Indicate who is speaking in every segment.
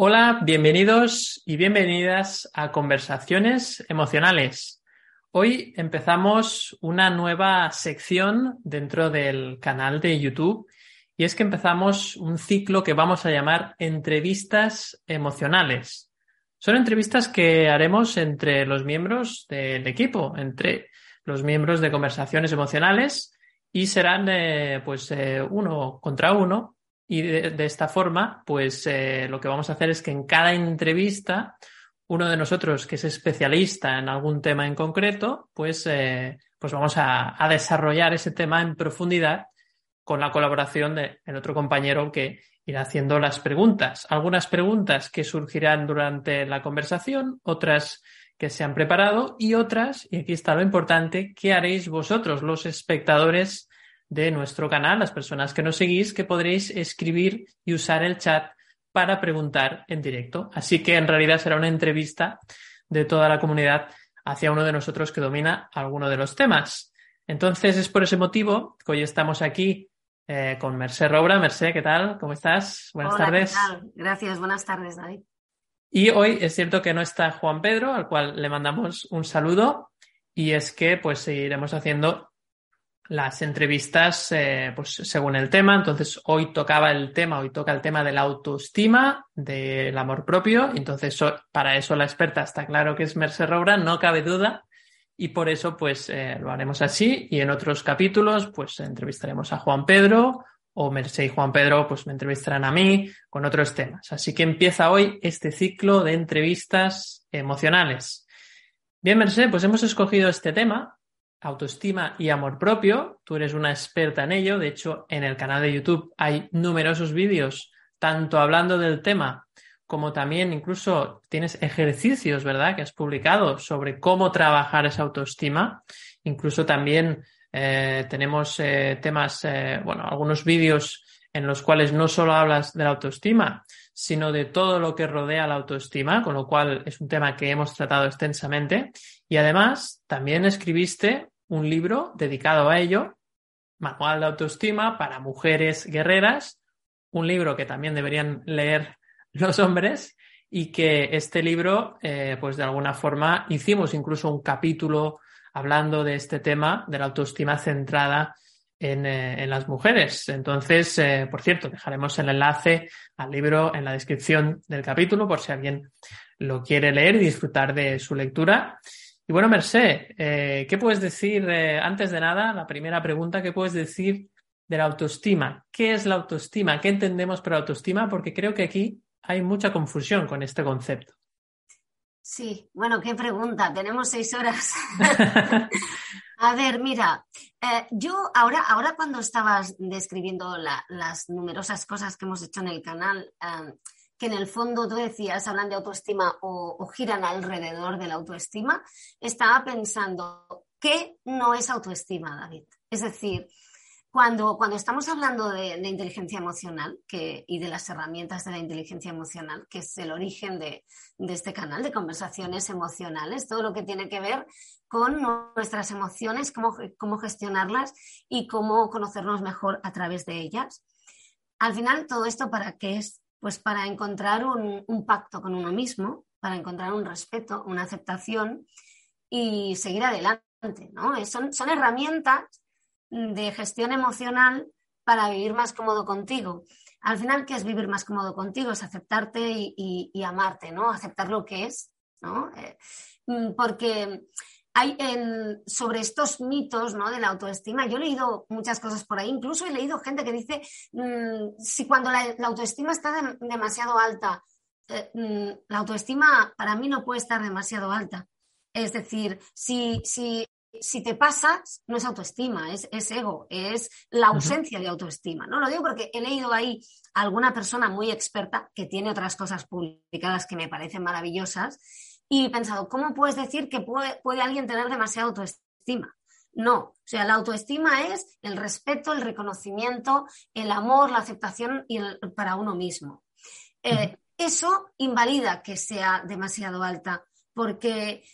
Speaker 1: Hola, bienvenidos y bienvenidas a Conversaciones Emocionales. Hoy empezamos una nueva sección dentro del canal de YouTube y es que empezamos un ciclo que vamos a llamar entrevistas emocionales. Son entrevistas que haremos entre los miembros del equipo, entre los miembros de Conversaciones Emocionales y serán eh, pues eh, uno contra uno y de, esta forma, pues eh, lo que vamos a hacer es que en cada entrevista, uno de nosotros que es especialista en algún tema en concreto, pues, eh, pues vamos a, desarrollar ese tema en profundidad con la colaboración del otro compañero que irá haciendo las preguntas. Algunas preguntas que surgirán durante la conversación, otras que se han preparado y otras, y aquí está lo importante, que haréis vosotros, los espectadores de nuestro canal, las personas que nos seguís, que podréis escribir y usar el chat para preguntar en directo. Así que en realidad será una entrevista de toda la comunidad hacia uno de nosotros que domina alguno de los temas. Entonces es por ese motivo que hoy estamos aquí eh, con Merced Robra. Merced, ¿qué tal? ¿Cómo estás? Buenas tardes.
Speaker 2: Gracias, buenas tardes, David.
Speaker 1: Y hoy es cierto que no está Juan Pedro, al cual le mandamos un saludo, y es que pues seguiremos haciendo las entrevistas eh, pues según el tema. Entonces, hoy tocaba el tema, hoy toca el tema de la autoestima, del amor propio. Entonces, para eso la experta está claro que es Merce Roura, no cabe duda. Y por eso, pues, eh, lo haremos así. Y en otros capítulos, pues, entrevistaremos a Juan Pedro o Merce y Juan Pedro, pues, me entrevistarán a mí con otros temas. Así que empieza hoy este ciclo de entrevistas emocionales. Bien, Merce, pues hemos escogido este tema autoestima y amor propio. Tú eres una experta en ello. De hecho, en el canal de YouTube hay numerosos vídeos, tanto hablando del tema como también incluso tienes ejercicios, ¿verdad?, que has publicado sobre cómo trabajar esa autoestima. Incluso también eh, tenemos eh, temas, eh, bueno, algunos vídeos en los cuales no solo hablas de la autoestima, sino de todo lo que rodea la autoestima, con lo cual es un tema que hemos tratado extensamente. Y además, también escribiste un libro dedicado a ello, Manual de Autoestima para Mujeres Guerreras, un libro que también deberían leer los hombres y que este libro, eh, pues de alguna forma hicimos incluso un capítulo hablando de este tema de la autoestima centrada en, eh, en las mujeres. Entonces, eh, por cierto, dejaremos el enlace al libro en la descripción del capítulo por si alguien lo quiere leer y disfrutar de su lectura. Y bueno, Merced, eh, ¿qué puedes decir, antes de nada, la primera pregunta, ¿qué puedes decir de la autoestima? ¿Qué es la autoestima? ¿Qué entendemos por autoestima? Porque creo que aquí hay mucha confusión con este concepto.
Speaker 2: Sí, bueno, qué pregunta. Tenemos seis horas. A ver, mira, eh, yo ahora, ahora cuando estabas describiendo las numerosas cosas que hemos hecho en el canal, que en el fondo tú decías, hablan de autoestima o, giran alrededor de la autoestima, estaba pensando, ¿qué no es autoestima, David? Es decir, cuando, cuando estamos hablando de, inteligencia emocional y de las herramientas de la inteligencia emocional, que es el origen de, este canal de conversaciones emocionales, todo lo que tiene que ver con nuestras emociones, cómo, cómo gestionarlas y cómo conocernos mejor a través de ellas. Al final, todo esto para qué es pues para encontrar un, pacto con uno mismo, para encontrar un respeto, una aceptación y seguir adelante, ¿no? Son, son herramientas de gestión emocional para vivir más cómodo contigo. Al final, ¿qué es vivir más cómodo contigo? Es aceptarte y, amarte, ¿no? Aceptar lo que es, ¿no? Eh, mm, porque hay sobre estos mitos ¿no? de la autoestima, yo he leído muchas cosas por ahí, incluso he leído gente que dice, mm, si cuando la, autoestima está demasiado alta, eh, mm, la autoestima para mí no puede estar demasiado alta. Es decir, si, si si te pasas, no es autoestima, es, ego, es la ausencia de autoestima. No lo digo porque he leído ahí a alguna persona muy experta que tiene otras cosas publicadas que me parecen maravillosas y he pensado, ¿cómo puedes decir que puede, puede alguien tener demasiada autoestima? No, o sea, la autoestima es el respeto, el reconocimiento, el amor, la aceptación y para uno mismo. Eh, eso invalida que sea demasiado alta, porque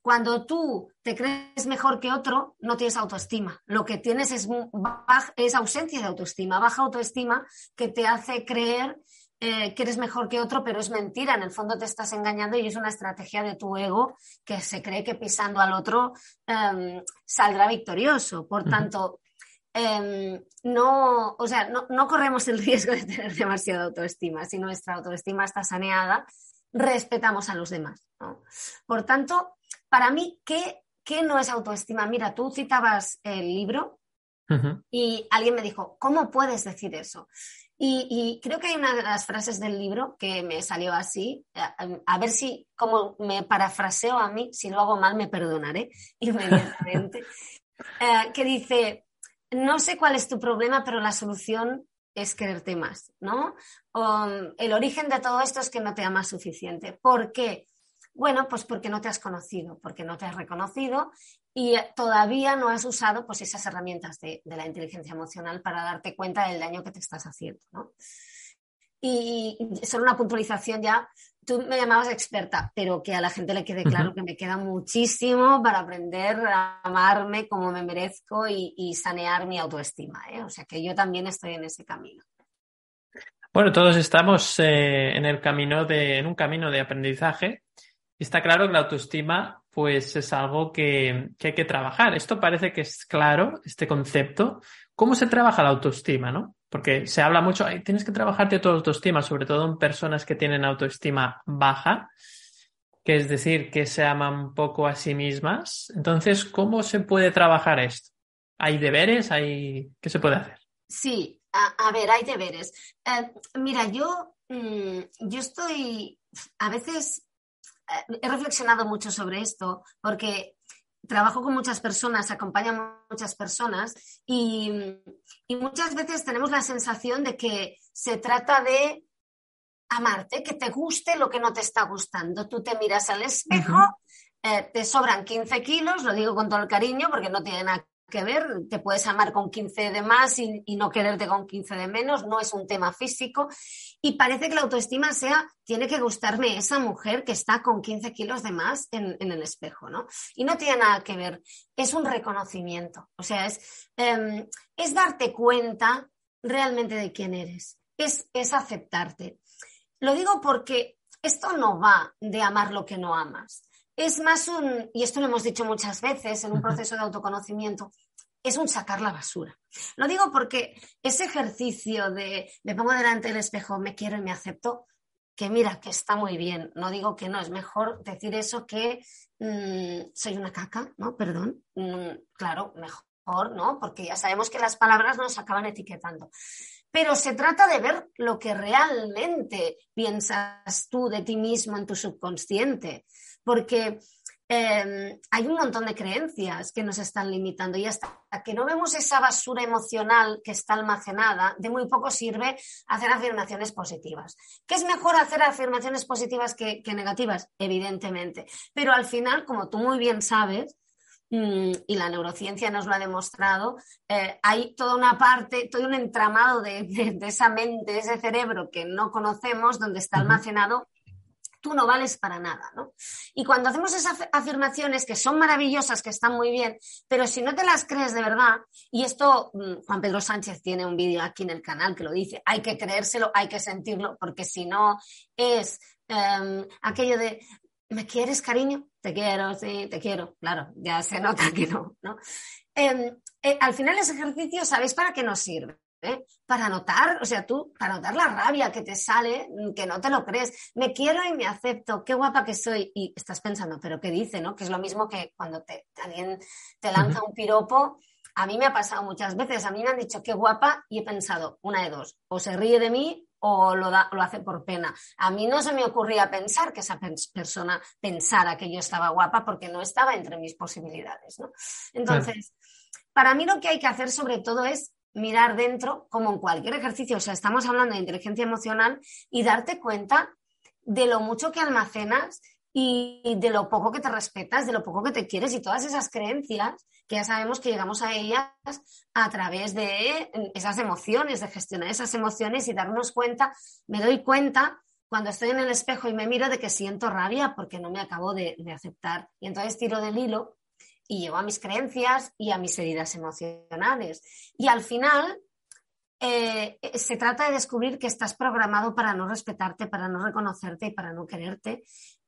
Speaker 2: cuando tú te crees mejor que otro, no tienes autoestima. Lo que tienes es, es ausencia de autoestima, baja autoestima que te hace creer eh, que eres mejor que otro, pero es mentira. En el fondo te estás engañando y es una estrategia de tu ego que se cree que pisando al otro em, saldrá victorioso. Por tanto, em, no, o sea, no, corremos el riesgo de tener demasiada autoestima. Si nuestra autoestima está saneada, respetamos a los demás. Por tanto, para mí, ¿qué, ¿qué no es autoestima? Mira, tú citabas el libro y alguien me dijo, ¿cómo puedes decir eso? Y, creo que hay una de las frases del libro que me salió así, a, ver si, como me parafraseo a mí, si lo hago mal me perdonaré inmediatamente, eh, que dice, no sé cuál es tu problema, pero la solución es quererte más, ¿no? el origen de todo esto es que no te amas suficiente. ¿Por qué? Bueno, pues porque no te has conocido, porque no te has reconocido y todavía no has usado pues, esas herramientas de, la inteligencia emocional para darte cuenta del daño que te estás haciendo. ¿no? Y, solo una puntualización ya, tú me llamabas experta, pero que a la gente le quede claro que me queda muchísimo para aprender a amarme como me merezco y, sanear mi autoestima. ¿eh? O sea que yo también estoy en ese camino.
Speaker 1: Bueno, todos estamos eh, en el camino de, en un camino de aprendizaje está claro que la autoestima pues es algo que, hay que trabajar. Esto parece que es claro, este concepto. ¿Cómo se trabaja la autoestima, no? Porque se habla mucho, tienes que trabajarte tu autoestima, sobre todo en personas que tienen autoestima baja, que es decir, que se aman poco a sí mismas. Entonces, ¿cómo se puede trabajar esto? ¿Hay deberes? ¿Hay... ¿Qué se puede hacer?
Speaker 2: Sí, a, ver, hay deberes. Eh, mira, yo, mm, yo estoy, a veces he reflexionado mucho sobre esto porque trabajo con muchas personas, acompaño a muchas personas y, muchas veces tenemos la sensación de que se trata de amarte, que te guste lo que no te está gustando. Tú te miras al espejo, eh, te sobran 15 kilos, lo digo con todo el cariño porque no tiene nada que ver, te puedes amar con 15 de más y, no quererte con 15 de menos, no es un tema físico. Y parece que la autoestima sea, tiene que gustarme esa mujer que está con 15 kilos de más en, el espejo, ¿no? Y no tiene nada que ver, es un reconocimiento, o sea, es, em, es darte cuenta realmente de quién eres, es, es aceptarte. Lo digo porque esto no va de amar lo que no amas es más un, y esto lo hemos dicho muchas veces en un proceso de autoconocimiento, es un sacar la basura. Lo digo porque ese ejercicio de me pongo delante del espejo, me quiero y me acepto, que mira, que está muy bien, no digo que no, es mejor decir eso que mm, soy una caca, ¿no? Perdón, mm, claro, mejor, ¿no? Porque ya sabemos que las palabras nos acaban etiquetando. Pero se trata de ver lo que realmente piensas tú de ti mismo en tu subconsciente porque em, hay un montón de creencias que nos están limitando y hasta que no vemos esa basura emocional que está almacenada, de muy poco sirve hacer afirmaciones positivas. ¿Qué es mejor hacer afirmaciones positivas que, negativas? Evidentemente. Pero al final, como tú muy bien sabes, mm, y la neurociencia nos lo ha demostrado, eh, hay toda una parte, todo un entramado de, esa mente, de ese cerebro que no conocemos, donde está almacenado tú no vales para nada, ¿no? Y cuando hacemos esas afirmaciones que son maravillosas, que están muy bien, pero si no te las crees de verdad, y esto mm, Juan Pedro Sánchez tiene un vídeo aquí en el canal que lo dice, hay que creérselo, hay que sentirlo, porque si no es em, aquello de, ¿me quieres, cariño? Te quiero, sí, te quiero. Claro, ya se nota que no, ¿no? Em, eh, al final ese ejercicio, ¿sabéis para qué nos sirve? ¿Eh? para notar, o sea, tú, para notar la rabia que te sale, mm, que no te lo crees, me quiero y me acepto, qué guapa que soy, y estás pensando, pero ¿qué dice, no? Que es lo mismo que cuando te, alguien te lanza un piropo, a mí me ha pasado muchas veces, a mí me han dicho qué guapa y he pensado, una de dos, o se ríe de mí o lo, da, lo hace por pena. A mí no se me ocurría pensar que esa persona pensara que yo estaba guapa porque no estaba entre mis posibilidades, ¿no? Entonces, para mí lo que hay que hacer sobre todo es mirar dentro, como en cualquier ejercicio, o sea, estamos hablando de inteligencia emocional y darte cuenta de lo mucho que almacenas y de lo poco que te respetas, de lo poco que te quieres y todas esas creencias que ya sabemos que llegamos a ellas a través de esas emociones, de gestionar esas emociones y darnos cuenta, me doy cuenta cuando estoy en el espejo y me miro de que siento rabia porque no me acabo de, aceptar. Y entonces tiro del hilo y llevo a mis creencias y a mis heridas emocionales. Y al final eh, se trata de descubrir que estás programado para no respetarte, para no reconocerte y para no quererte.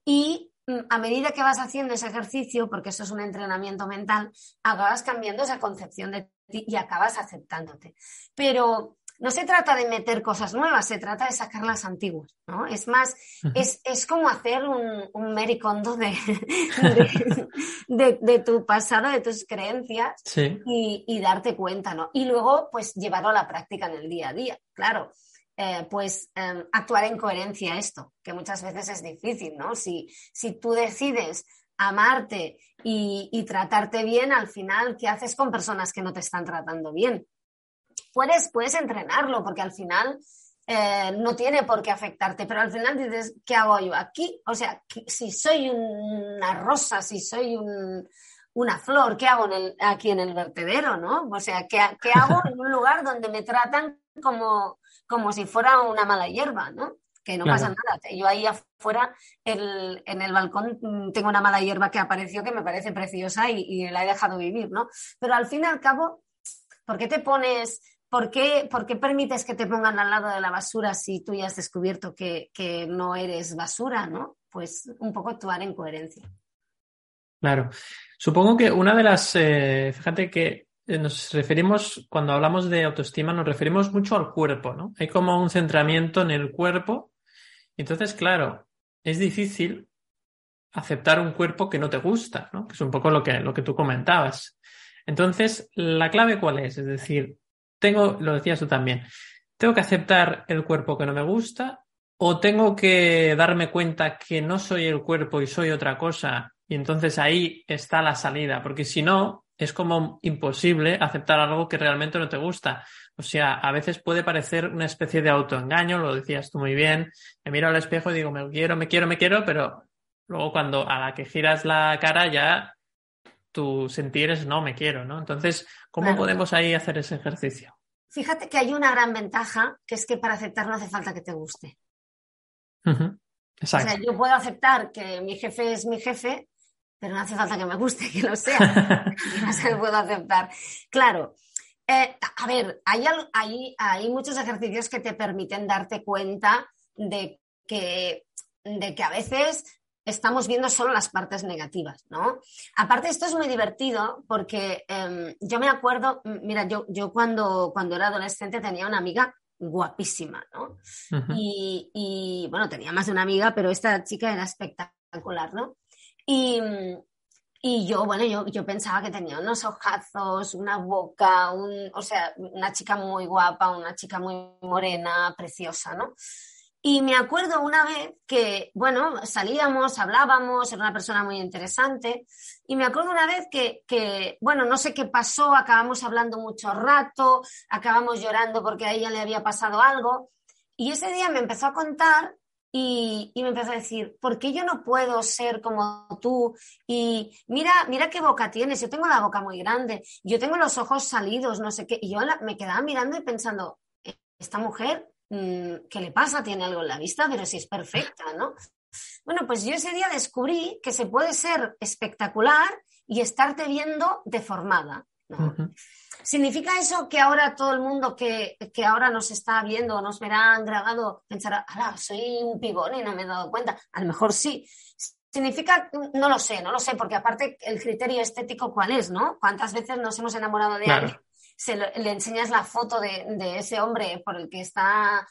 Speaker 2: Y mm, a medida que vas haciendo ese ejercicio, porque eso es un entrenamiento mental, acabas cambiando esa concepción de ti y acabas aceptándote. Pero no se trata de meter cosas nuevas, se trata de sacar las antiguas, ¿no? Es más, es, como hacer un, un mericondo de, de, tu pasado, de tus creencias y, y, darte cuenta, ¿no? Y luego, pues, llevarlo a la práctica en el día a día, claro. Eh, pues em, actuar en coherencia a esto, que muchas veces es difícil, ¿no? Si, si tú decides amarte y, y, tratarte bien, al final, ¿qué haces con personas que no te están tratando bien? Puedes, puedes entrenarlo, porque al final eh, no tiene por qué afectarte, pero al final dices, ¿qué hago yo aquí? O sea, si soy una rosa, si soy una flor, ¿qué hago aquí en el vertedero, no? O sea, ¿qué, ¿qué hago en un lugar donde me tratan como, como si fuera una mala hierba, ¿no? Que no pasa nada. Yo ahí afuera, en el balcón, mm, tengo una mala hierba que apareció que me parece preciosa y, la he dejado vivir, ¿no? Pero al fin y al cabo, ¿por qué te pones ¿Por qué, ¿Por qué, permites que te pongan al lado de la basura si tú ya has descubierto que, no eres basura, ¿no? Pues un poco actuar en coherencia.
Speaker 1: Claro. Supongo que una de las, eh, fíjate que eh, nos referimos, cuando hablamos de autoestima, nos referimos mucho al cuerpo, ¿no? Hay como un centramiento en el cuerpo. Entonces, claro, es difícil aceptar un cuerpo que no te gusta, ¿no? Que es un poco lo que, lo que tú comentabas. Entonces, ¿la clave cuál es? Es decir, tengo, lo decías tú también, tengo que aceptar el cuerpo que no me gusta o tengo que darme cuenta que no soy el cuerpo y soy otra cosa y entonces ahí está la salida, porque si no, es como imposible aceptar algo que realmente no te gusta. O sea, a veces puede parecer una especie de autoengaño, lo decías tú muy bien. Me miro al espejo y digo, me quiero, me quiero, me quiero, pero luego cuando a la que giras la cara ya tu sentir es no, me quiero, ¿no? Entonces, ¿cómo podemos ahí hacer ese ejercicio?
Speaker 2: Fíjate que hay una gran ventaja, que es que para aceptar no hace falta que te guste.
Speaker 1: Exacto. O sea,
Speaker 2: yo puedo aceptar que mi jefe es mi jefe, pero no hace falta que me guste que lo sea. no se lo puedo aceptar. Claro. Eh, a ver, hay, hay, hay muchos ejercicios que te permiten darte cuenta de que, de que a veces estamos viendo solo las partes negativas, ¿no? Aparte, esto es muy divertido porque em, yo me acuerdo, mira, yo, yo cuando, cuando era adolescente tenía una amiga guapísima, ¿no? y, y, bueno, tenía más de una amiga, pero esta chica era espectacular, ¿no? Y, y yo, bueno, yo, yo, pensaba que tenía unos ojazos, una boca, un, o sea, una chica muy guapa, una chica muy morena, preciosa, ¿no? Y me acuerdo una vez que, bueno, salíamos, hablábamos, era una persona muy interesante, y me acuerdo una vez que, que, bueno, no sé qué pasó, acabamos hablando mucho rato, acabamos llorando porque a ella le había pasado algo, y ese día me empezó a contar y, me empezó a decir, ¿por qué yo no puedo ser como tú? Y mira, mira qué boca tienes, yo tengo la boca muy grande, yo tengo los ojos salidos, no sé qué. Y yo me quedaba mirando y pensando, e-, esta mujer, ¿qué le pasa? Tiene algo en la vista, pero si es perfecta, ¿no? Bueno, pues yo ese día descubrí que se puede ser espectacular y estarte viendo deformada. ¿no? ¿Significa eso que ahora todo el mundo que, ahora nos está viendo o nos verán grabado pensará, ala, soy un pibón y no me he dado cuenta? A lo mejor sí. Significa, no lo sé, no lo sé, porque aparte el criterio estético cuál es, ¿no? ¿Cuántas veces nos hemos enamorado de alguien? Se le enseñas la foto de, ese hombre por el que está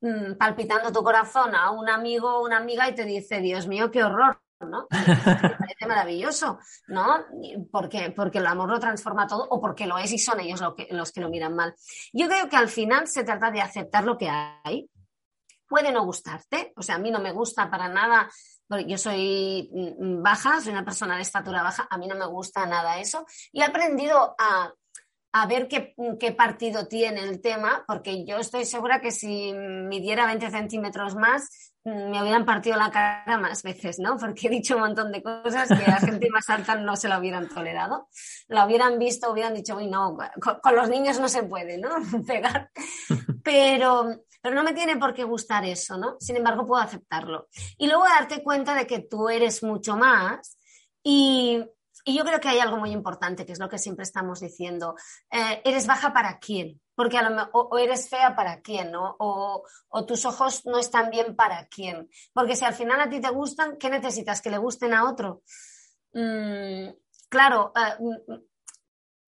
Speaker 2: mm, palpitando tu corazón a un amigo o una amiga y te dice, Dios mío, qué horror. ¿no? Me parece maravilloso, ¿no? Porque, porque el amor lo transforma todo o porque lo es y son ellos los que, los que lo miran mal. Yo creo que al final se trata de aceptar lo que hay Puede no gustarte, o sea, a mí no me gusta para nada, porque yo soy mm, baja, soy una persona de estatura baja, a mí no me gusta nada eso, y he aprendido a, a ver qué, partido tiene el tema, porque yo estoy segura que si midiera 20 centímetros más, mm, me hubieran partido la cara más veces, ¿no? Porque he dicho un montón de cosas que la gente más alta no se la hubieran tolerado. La hubieran visto, hubieran dicho, uy, no, con, con los niños no se puede, ¿no? Pegar. Pero, pero no me tiene por qué gustar eso, ¿no? Sin embargo, puedo aceptarlo. Y luego darte cuenta de que tú eres mucho más y, y yo creo que hay algo muy importante, que es lo que siempre estamos diciendo. Eh, ¿Eres baja para quién? Porque a lo o, eres fea para quién, ¿no? O, o, tus ojos no están bien para quién. Porque si al final a ti te gustan, ¿qué necesitas? ¿Que le gusten a otro? Mm, claro, uh,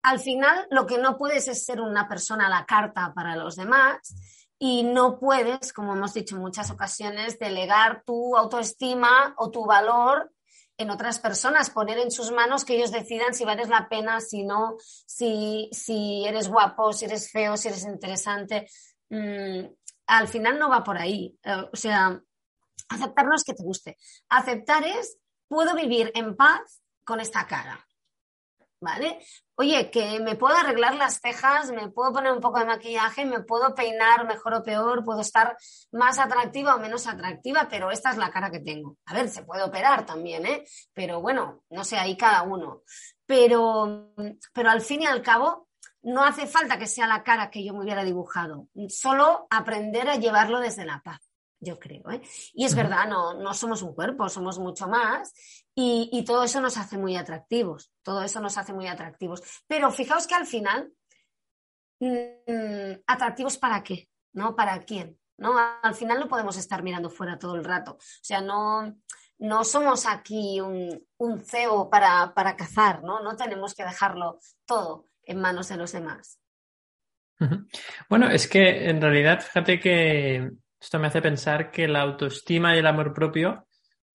Speaker 2: al final lo que no puedes es ser una persona a la carta para los demás y no puedes, como hemos dicho en muchas ocasiones, delegar tu autoestima o tu valor en otras personas, poner en sus manos que ellos decidan si vales la pena, si no, si, si eres guapo, si eres feo, si eres interesante. Mm, al final no va por ahí. Eh, o sea, aceptar no es que te guste. Aceptar es, puedo vivir en paz con esta cara. ¿vale? Oye, que me puedo arreglar las cejas, me puedo poner un poco de maquillaje, me puedo peinar mejor o peor, puedo estar más atractiva o menos atractiva, pero esta es la cara que tengo. A ver, se puede operar también, ¿eh? Pero bueno, no sé, ahí cada uno. Pero, pero al fin y al cabo, no hace falta que sea la cara que yo me hubiera dibujado, solo aprender a llevarlo desde la paz yo creo. ¿eh? Y es verdad, no, no somos un cuerpo, somos mucho más y, y, todo eso nos hace muy atractivos, todo eso nos hace muy atractivos. Pero fijaos que al final, mmm, ¿atractivos para qué? ¿No? ¿Para quién? ¿No? Al final no podemos estar mirando fuera todo el rato. O sea, no, no somos aquí un, un CEO para, para cazar, ¿no? No tenemos que dejarlo todo en manos de los demás.
Speaker 1: Bueno, es que en realidad, fíjate que esto me hace pensar que la autoestima y el amor propio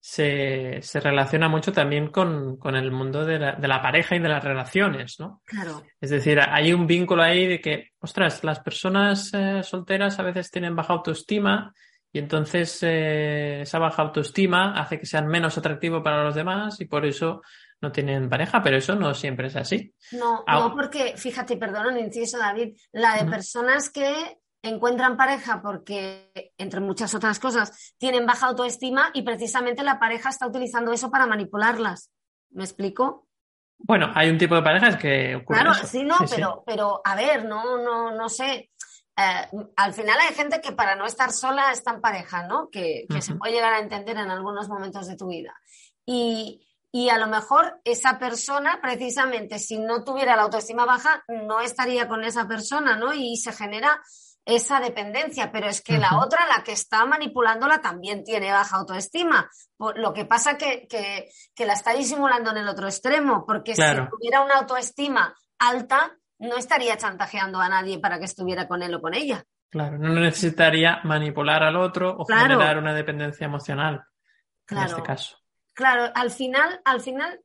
Speaker 1: se, se relaciona mucho también con, con el mundo de la, de la, pareja y de las relaciones, ¿no?
Speaker 2: Claro.
Speaker 1: Es decir, hay un vínculo ahí de que, ostras, las personas eh, solteras a veces tienen baja autoestima y entonces eh, esa baja autoestima hace que sean menos atractivos para los demás y por eso no tienen pareja, pero eso no siempre es así.
Speaker 2: No, ah, no porque, fíjate, perdón, inciso David, la de uh -huh. personas que encuentran pareja porque, entre muchas otras cosas, tienen baja autoestima y precisamente la pareja está utilizando eso para manipularlas. ¿Me explico?
Speaker 1: Bueno, hay un tipo de parejas que ocurre
Speaker 2: Claro,
Speaker 1: eso.
Speaker 2: sí, no,
Speaker 1: Sí, sí.
Speaker 2: pero, pero a ver, no, no, no sé. Eh, al final hay gente que para no estar sola está en pareja, ¿no? Que, que se puede llegar a entender en algunos momentos de tu vida. Y, y a lo mejor esa persona, precisamente, si no tuviera la autoestima baja, no estaría con esa persona, ¿no? Y se genera esa dependencia, pero es que la otra, la que está manipulándola, también tiene baja autoestima. Lo que pasa que, que, que la está disimulando en el otro extremo, porque
Speaker 1: Claro.
Speaker 2: si tuviera una autoestima alta, no estaría chantajeando a nadie para que estuviera con él o con ella.
Speaker 1: Claro, no necesitaría manipular al otro o
Speaker 2: Claro.
Speaker 1: generar una dependencia emocional en
Speaker 2: Claro.
Speaker 1: este caso.
Speaker 2: Claro, al final, al final,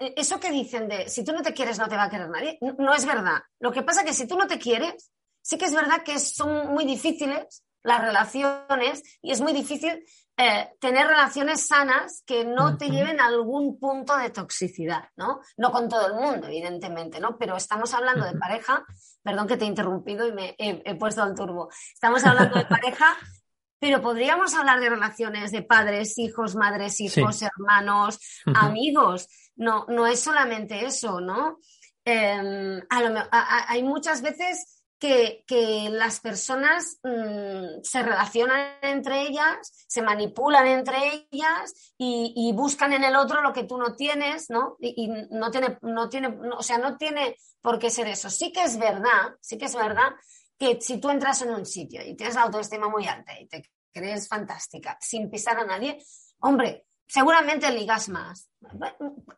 Speaker 2: eh, eso que dicen de si tú no te quieres, no te va a querer nadie, no es verdad. Lo que pasa es que si tú no te quieres, sí que es verdad que son muy difíciles las relaciones y es muy difícil eh, tener relaciones sanas que no te lleven a algún punto de toxicidad, ¿no? No con todo el mundo, evidentemente, ¿no? Pero estamos hablando de pareja, perdón que te he interrumpido y me he, he puesto al turbo. Estamos hablando de pareja, pero podríamos hablar de relaciones de padres, hijos, madres, hijos, hermanos, amigos. No, no es solamente eso, ¿no? Eh, a lo me- a- a- hay muchas veces que, que las personas mm, se relacionan entre ellas, se manipulan entre ellas y, buscan en el otro lo que tú no tienes, ¿no? Y, y no tiene, no tiene, no- o sea, no tiene por qué ser eso. Sí que es verdad, sí que es verdad que si tú entras en un sitio y tienes la autoestima muy alta y te crees fantástica sin pisar a nadie, hombre, seguramente ligas más.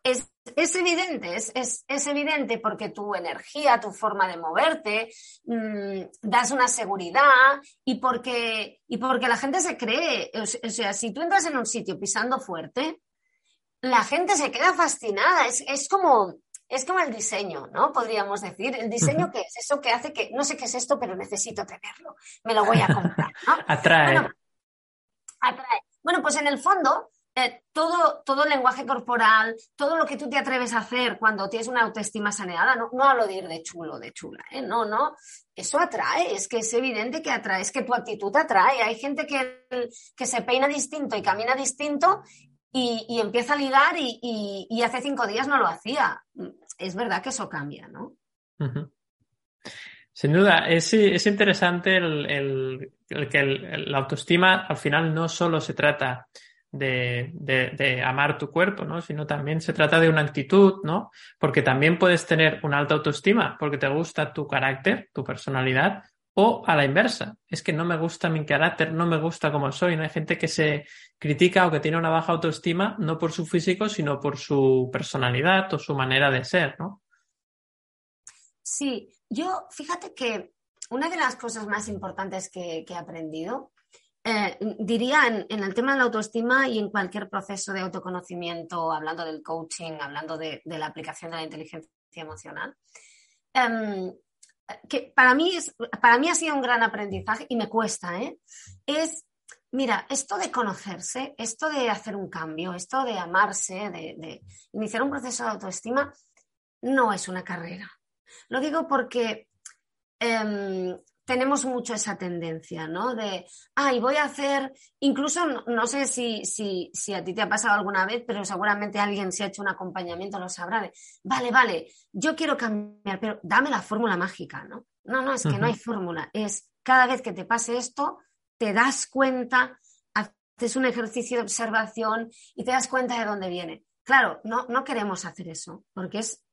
Speaker 2: Es, es evidente, es, es, es evidente porque tu energía, tu forma de moverte, mm, das una seguridad y porque, y porque la gente se cree. O se- o sea, si tú entras en un sitio pisando fuerte, la gente se queda fascinada. Es, es como, es como el diseño, ¿no? Podríamos decir. ¿El diseño qué es? Eso que hace que, no sé qué es esto, pero necesito tenerlo. Me lo voy a comprar, ¿no?
Speaker 1: Atrae.
Speaker 2: Bueno, atrae. Bueno, pues en el fondo, eh, todo, todo el lenguaje corporal, todo lo que tú te atreves a hacer cuando tienes una autoestima saneada, no, no hablo de ir de chulo, de chula, ¿eh? no, no, eso atrae, es que es evidente que atrae, es que tu actitud atrae. Hay gente que, que se peina distinto y camina distinto y, empieza a ligar y, hace cinco días no lo hacía. Es verdad que eso cambia, ¿no?
Speaker 1: Sin duda, es, interesante el, que la autoestima al final no solo se trata de, amar tu cuerpo, ¿no? Sino también se trata de una actitud, ¿no? Porque también puedes tener una alta autoestima porque te gusta tu carácter, tu personalidad, o a la inversa, es que no me gusta mi carácter, no me gusta como soy. ¿no? Hay gente que se critica o que tiene una baja autoestima no por su físico, sino por su personalidad o su manera de ser, ¿no?
Speaker 2: Sí, yo fíjate que una de las cosas más importantes que, he aprendido, eh, diría en, el tema de la autoestima y en cualquier proceso de autoconocimiento, hablando del coaching, hablando de, la aplicación de la inteligencia emocional, em, que para mí, es, para mí ha sido un gran aprendizaje y me cuesta, ¿eh? Es, mira, esto de conocerse, esto de hacer un cambio, esto de amarse, de, iniciar un proceso de autoestima, no es una carrera. Lo digo porque em, tenemos mucho esa tendencia, ¿no? De, ay, voy a hacer, incluso no, sé si, si, si, a ti te ha pasado alguna vez, pero seguramente alguien se ha hecho un acompañamiento, lo sabrá, de, vale, vale, yo quiero cambiar, pero dame la fórmula mágica, ¿no? No, no, es que no hay fórmula, es cada vez que te pase esto, te das cuenta, haces un ejercicio de observación y te das cuenta de dónde viene. Claro, no, no queremos hacer eso, porque es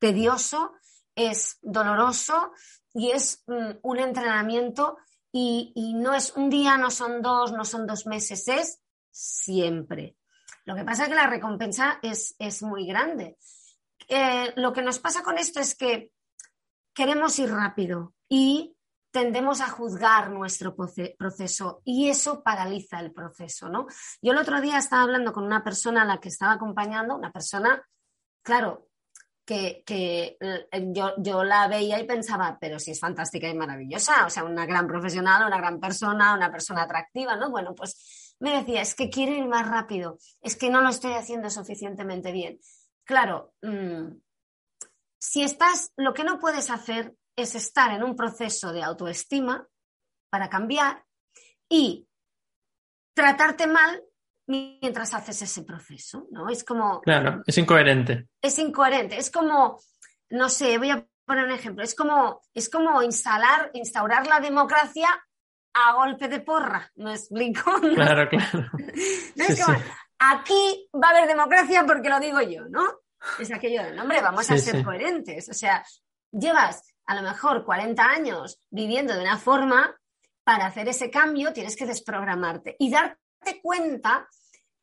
Speaker 2: tedioso, es doloroso y es mm, un entrenamiento y, no es un día, no son dos, no son dos meses, es siempre. Lo que pasa es que la recompensa es, es muy grande. Eh, lo que nos pasa con esto es que queremos ir rápido y tendemos a juzgar nuestro proceso y eso paraliza el proceso, ¿no? Yo el otro día estaba hablando con una persona a la que estaba acompañando, una persona, claro, que, eh, yo, yo, la veía y pensaba, pero si es fantástica y maravillosa, o sea, una gran profesional, una gran persona, una persona atractiva, ¿no? Bueno, pues me decía, es que quiero ir más rápido, es que no lo estoy haciendo suficientemente bien. Claro, mm, si estás, lo que no puedes hacer es estar en un proceso de autoestima para cambiar y tratarte mal mientras haces ese proceso, ¿no? Es como...
Speaker 1: Claro, es incoherente.
Speaker 2: Es incoherente, es como, no sé, voy a poner un ejemplo, es como, es como instalar, instaurar la democracia a golpe de porra, ¿me explico?
Speaker 1: Claro, claro.
Speaker 2: aquí va a haber democracia porque lo digo yo, ¿no? Es aquello de, hombre, vamos a ser coherentes. O sea, llevas a lo mejor 40 años viviendo de una forma, para hacer ese cambio tienes que desprogramarte y dar cuenta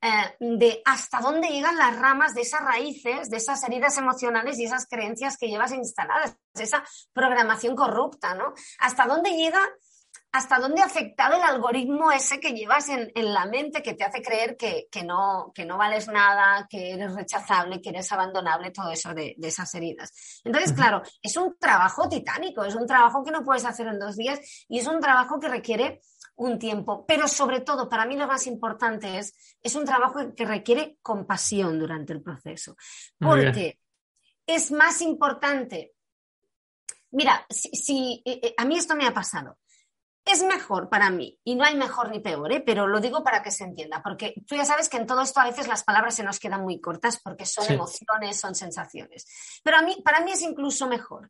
Speaker 2: eh, de hasta dónde llegan las ramas de esas raíces, de esas heridas emocionales y esas creencias que llevas instaladas, esa programación corrupta, ¿no? Hasta dónde llega, hasta dónde ha afectado el algoritmo ese que llevas en, la mente que te hace creer que, no, que no vales nada, que eres rechazable, que eres abandonable, todo eso de, esas heridas. Entonces, claro, es un trabajo titánico, es un trabajo que no puedes hacer en dos días y es un trabajo que requiere un tiempo, pero sobre todo, para mí lo más importante es, es un trabajo que requiere compasión durante el proceso, porque es más importante. Mira, si, eh, eh, a mí esto me ha pasado. Es mejor para mí, y no hay mejor ni peor, ¿eh? pero lo digo para que se entienda, porque tú ya sabes que en todo esto a veces las palabras se nos quedan muy cortas porque son emociones, son sensaciones. Pero a mí, para mí es incluso mejor,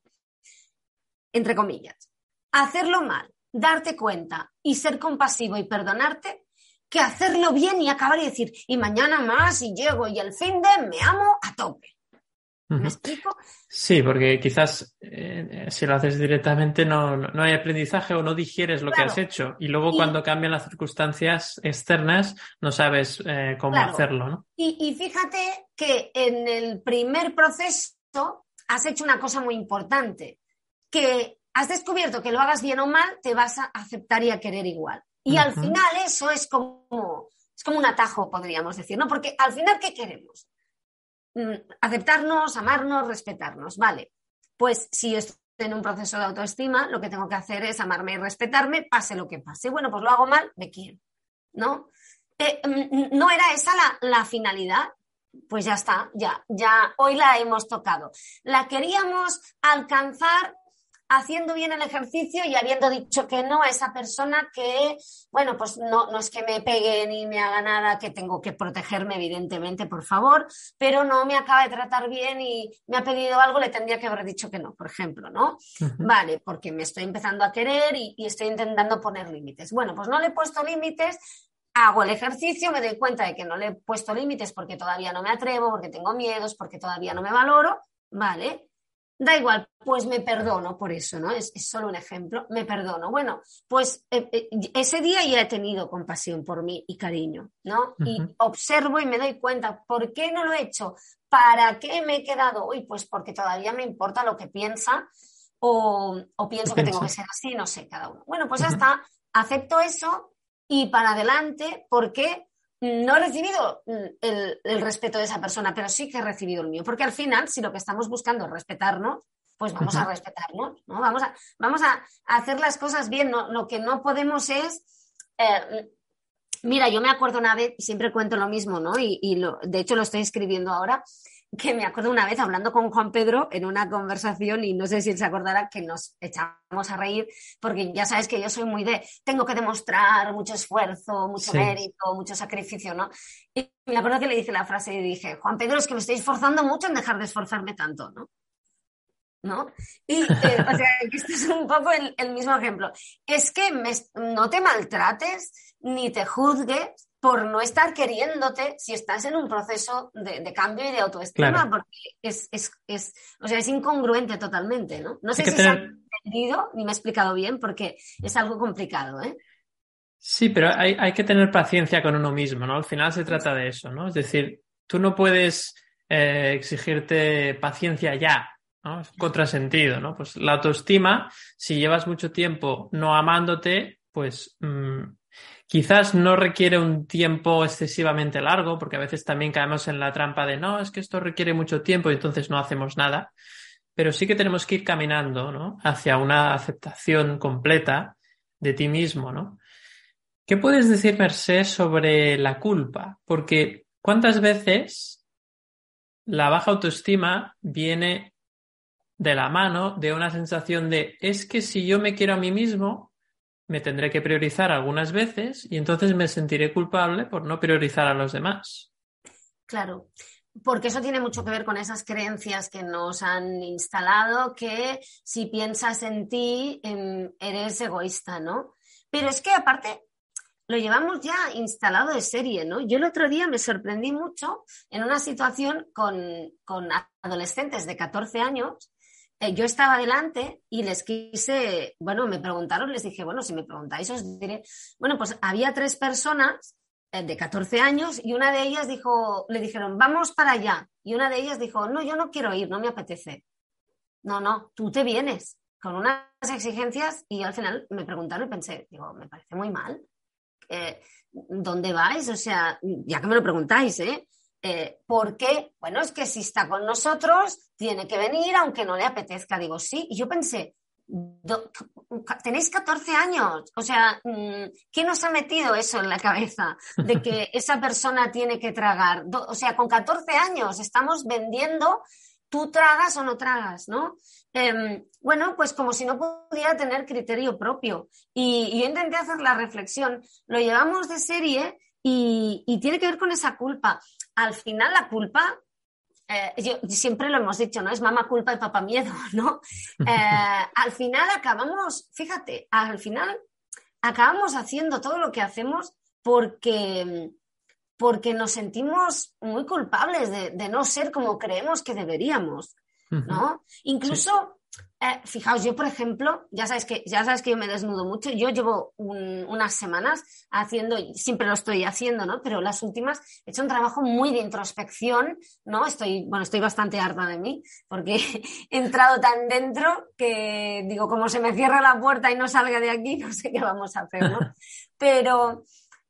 Speaker 2: entre comillas, hacerlo mal, darte cuenta y ser compasivo y perdonarte que hacerlo bien y acabar y decir, y mañana más y llego y el fin de me amo a tope. ¿Me explico?
Speaker 1: Sí, porque quizás eh, si lo haces directamente no, no, hay aprendizaje o no digieres lo que has hecho y luego cuando cambian las circunstancias externas no sabes eh, cómo hacerlo, ¿no?
Speaker 2: Y, y fíjate que en el primer proceso has hecho una cosa muy importante, que has descubierto que lo hagas bien o mal, te vas a aceptar y a querer igual. Y al final eso es como, es como un atajo, podríamos decir, ¿no? Porque al final, ¿qué queremos? Mm, aceptarnos, amarnos, respetarnos, ¿vale? Pues si yo estoy en un proceso de autoestima, lo que tengo que hacer es amarme y respetarme, pase lo que pase. Bueno, pues lo hago mal, me quiero, ¿no? eh, mm, no era esa la, finalidad, pues ya está, ya, ya hoy la hemos tocado. La queríamos alcanzar haciendo bien el ejercicio y habiendo dicho que no a esa persona que, bueno, pues no, no es que me pegue ni me haga nada, que tengo que protegerme, evidentemente, por favor, pero no me acaba de tratar bien y me ha pedido algo, le tendría que haber dicho que no, por ejemplo, ¿no? Vale, porque me estoy empezando a querer y, y estoy intentando poner límites. Bueno, pues no le he puesto límites, hago el ejercicio, me doy cuenta de que no le he puesto límites porque todavía no me atrevo, porque tengo miedos, porque todavía no me valoro, ¿vale? Da igual, pues me perdono por eso, ¿no? Es, solo un ejemplo, me perdono. Bueno, pues eh, eh, ese día ya he tenido compasión por mí y cariño, ¿no? Y observo y me doy cuenta, ¿por qué no lo he hecho? ¿Para qué me he quedado? hoy? pues porque todavía me importa lo que piensa o, pienso que tengo que ser así, no sé, cada uno. Bueno, pues ya está, acepto eso y para adelante, porque no he recibido mm, el, respeto de esa persona, pero sí que he recibido el mío. Porque al final, si lo que estamos buscando es respetarnos, pues vamos a respetarnos, ¿no? Vamos a, vamos a hacer las cosas bien. lo que no podemos es. Eh, mira, yo me acuerdo una vez, siempre cuento lo mismo, ¿no? Y, y lo, de hecho lo estoy escribiendo ahora que me acuerdo una vez hablando con Juan Pedro en una conversación y no sé si él se acordará que nos echamos a reír porque ya sabes que yo soy muy de tengo que demostrar mucho esfuerzo, mucho mérito, mucho sacrificio, ¿no? Y me acuerdo que le dice la frase y dije, Juan Pedro, es que me estoy esforzando mucho en dejar de esforzarme tanto, ¿no? ¿no? Y, eh, o sea, este es un poco el, mismo ejemplo. Es que no te maltrates ni te juzgues por no estar queriéndote si estás en un proceso de, cambio y de autoestima, porque es, o sea, es incongruente totalmente, ¿no? No sé si se ha entendido ni me he explicado bien, porque es algo complicado, ¿eh?
Speaker 1: Sí, pero hay, hay, que tener paciencia con uno mismo, ¿no? Al final se trata de eso, ¿no? Es decir, tú no puedes eh, exigirte paciencia ya, ¿no? Es contrasentido, ¿no? Pues la autoestima, si llevas mucho tiempo no amándote, pues mm, Quizás no requiere un tiempo excesivamente largo, porque a veces también caemos en la trampa de no, es que esto requiere mucho tiempo y entonces no hacemos nada. Pero sí que tenemos que ir caminando, ¿no? Hacia una aceptación completa de ti mismo, ¿no? ¿Qué puedes decir, Merced, sobre la culpa? Porque ¿cuántas veces la baja autoestima viene de la mano de una sensación de es que si yo me quiero a mí mismo, me tendré que priorizar algunas veces y entonces me sentiré culpable por no priorizar a los demás.
Speaker 2: Claro, porque eso tiene mucho que ver con esas creencias que nos han instalado, que si piensas en ti em, eres egoísta, ¿no? Pero es que aparte lo llevamos ya instalado de serie, ¿no? Yo el otro día me sorprendí mucho en una situación con, con adolescentes de 14 años eh, yo estaba delante y les quise, bueno, me preguntaron, les dije, bueno, si me preguntáis os diré, bueno, pues había tres personas eh, de 14 años y una de ellas dijo, le dijeron, vamos para allá. Y una de ellas dijo, no, yo no quiero ir, no me apetece. No, no, tú te vienes con unas exigencias y al final me preguntaron y pensé, digo, me parece muy mal. Eh, ¿Dónde vais? O sea, ya que me lo preguntáis, ¿eh? Eh, ¿Por qué? Bueno, es que si está con nosotros, tiene que venir aunque no le apetezca. Digo, sí. Y yo pensé, tenéis 14 años. O sea, mm, ¿qué nos ha metido eso en la cabeza? De que esa persona tiene que tragar. O sea, con 14 años estamos vendiendo, tú tragas o no tragas, ¿no? Em, bueno, pues como si no pudiera tener criterio propio. Y, y yo intenté hacer la reflexión. Lo llevamos de serie y, tiene que ver con esa culpa. Al final la culpa eh, yo, siempre lo hemos dicho, ¿no? Es mamá culpa y papá miedo, ¿no? Eh, al final acabamos, fíjate, al final acabamos haciendo todo lo que hacemos porque, porque nos sentimos muy culpables de, no ser como creemos que deberíamos, ¿no? Incluso eh, fijaos, yo por ejemplo, ya sabes que, ya sabes que yo me desnudo mucho, yo llevo unas semanas haciendo, siempre lo estoy haciendo, ¿no? Pero las últimas he hecho un trabajo muy de introspección, ¿no? Estoy, bueno, estoy bastante harta de mí, porque he entrado tan dentro que digo, como se me cierra la puerta y no salga de aquí, no sé qué vamos a hacer, ¿no? Pero,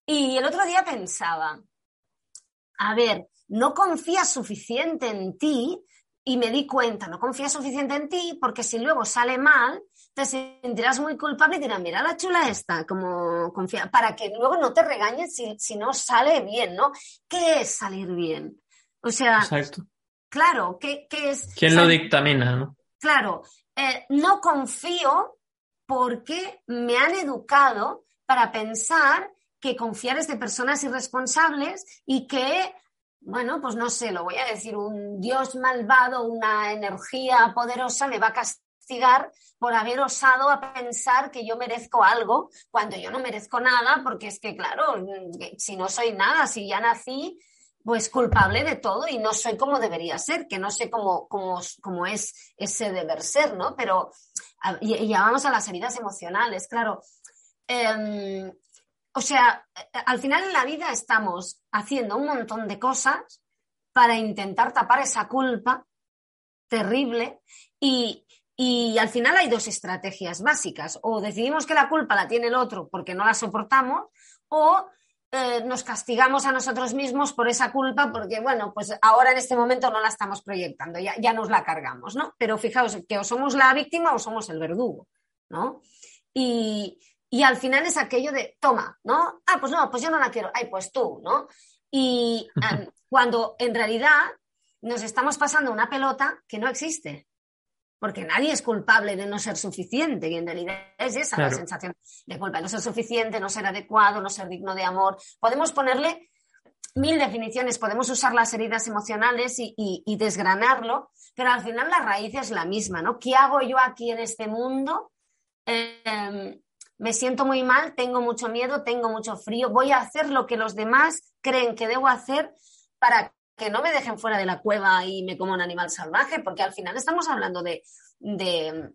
Speaker 2: y el otro día pensaba, a ver, no confías suficiente en ti y me di cuenta, no confías suficiente en ti porque si luego sale mal, te sentirás muy culpable y dirás, mira la chula esta, como confía, para que luego no te regañes si, no sale bien, ¿no? ¿Qué es salir bien? O sea,
Speaker 1: Exacto.
Speaker 2: claro, ¿qué, es?
Speaker 1: ¿Quién lo dictamina, no?
Speaker 2: Claro, eh, no confío porque me han educado para pensar que confiar es de personas irresponsables y que bueno, pues no sé, lo voy a decir, un dios malvado, una energía poderosa me va a castigar por haber osado a pensar que yo merezco algo cuando yo no merezco nada, porque es que, claro, si no soy nada, si ya nací, pues culpable de todo y no soy como debería ser, que no sé cómo, cómo, es ese deber ser, ¿no? Pero, y, ya vamos a las heridas emocionales, claro. Em, o sea, al final en la vida estamos haciendo un montón de cosas para intentar tapar esa culpa terrible y, al final hay dos estrategias básicas. O decidimos que la culpa la tiene el otro porque no la soportamos o eh, nos castigamos a nosotros mismos por esa culpa porque, bueno, pues ahora en este momento no la estamos proyectando, ya, ya nos la cargamos, ¿no? Pero fijaos que o somos la víctima o somos el verdugo, ¿no? Y, y al final es aquello de, toma, ¿no? Ah, pues no, pues yo no la quiero. Ay, pues tú, ¿no? Y cuando en realidad nos estamos pasando una pelota que no existe. Porque nadie es culpable de no ser suficiente, y en realidad es esa la sensación de culpa, no ser suficiente, no ser adecuado, no ser digno de amor. Podemos ponerle mil definiciones, podemos usar las heridas emocionales y, desgranarlo, pero al final la raíz es la misma, ¿no? ¿Qué hago yo aquí en este mundo? Em, me siento muy mal, tengo mucho miedo, tengo mucho frío, voy a hacer lo que los demás creen que debo hacer para que no me dejen fuera de la cueva y me como un animal salvaje, porque al final estamos hablando de, de,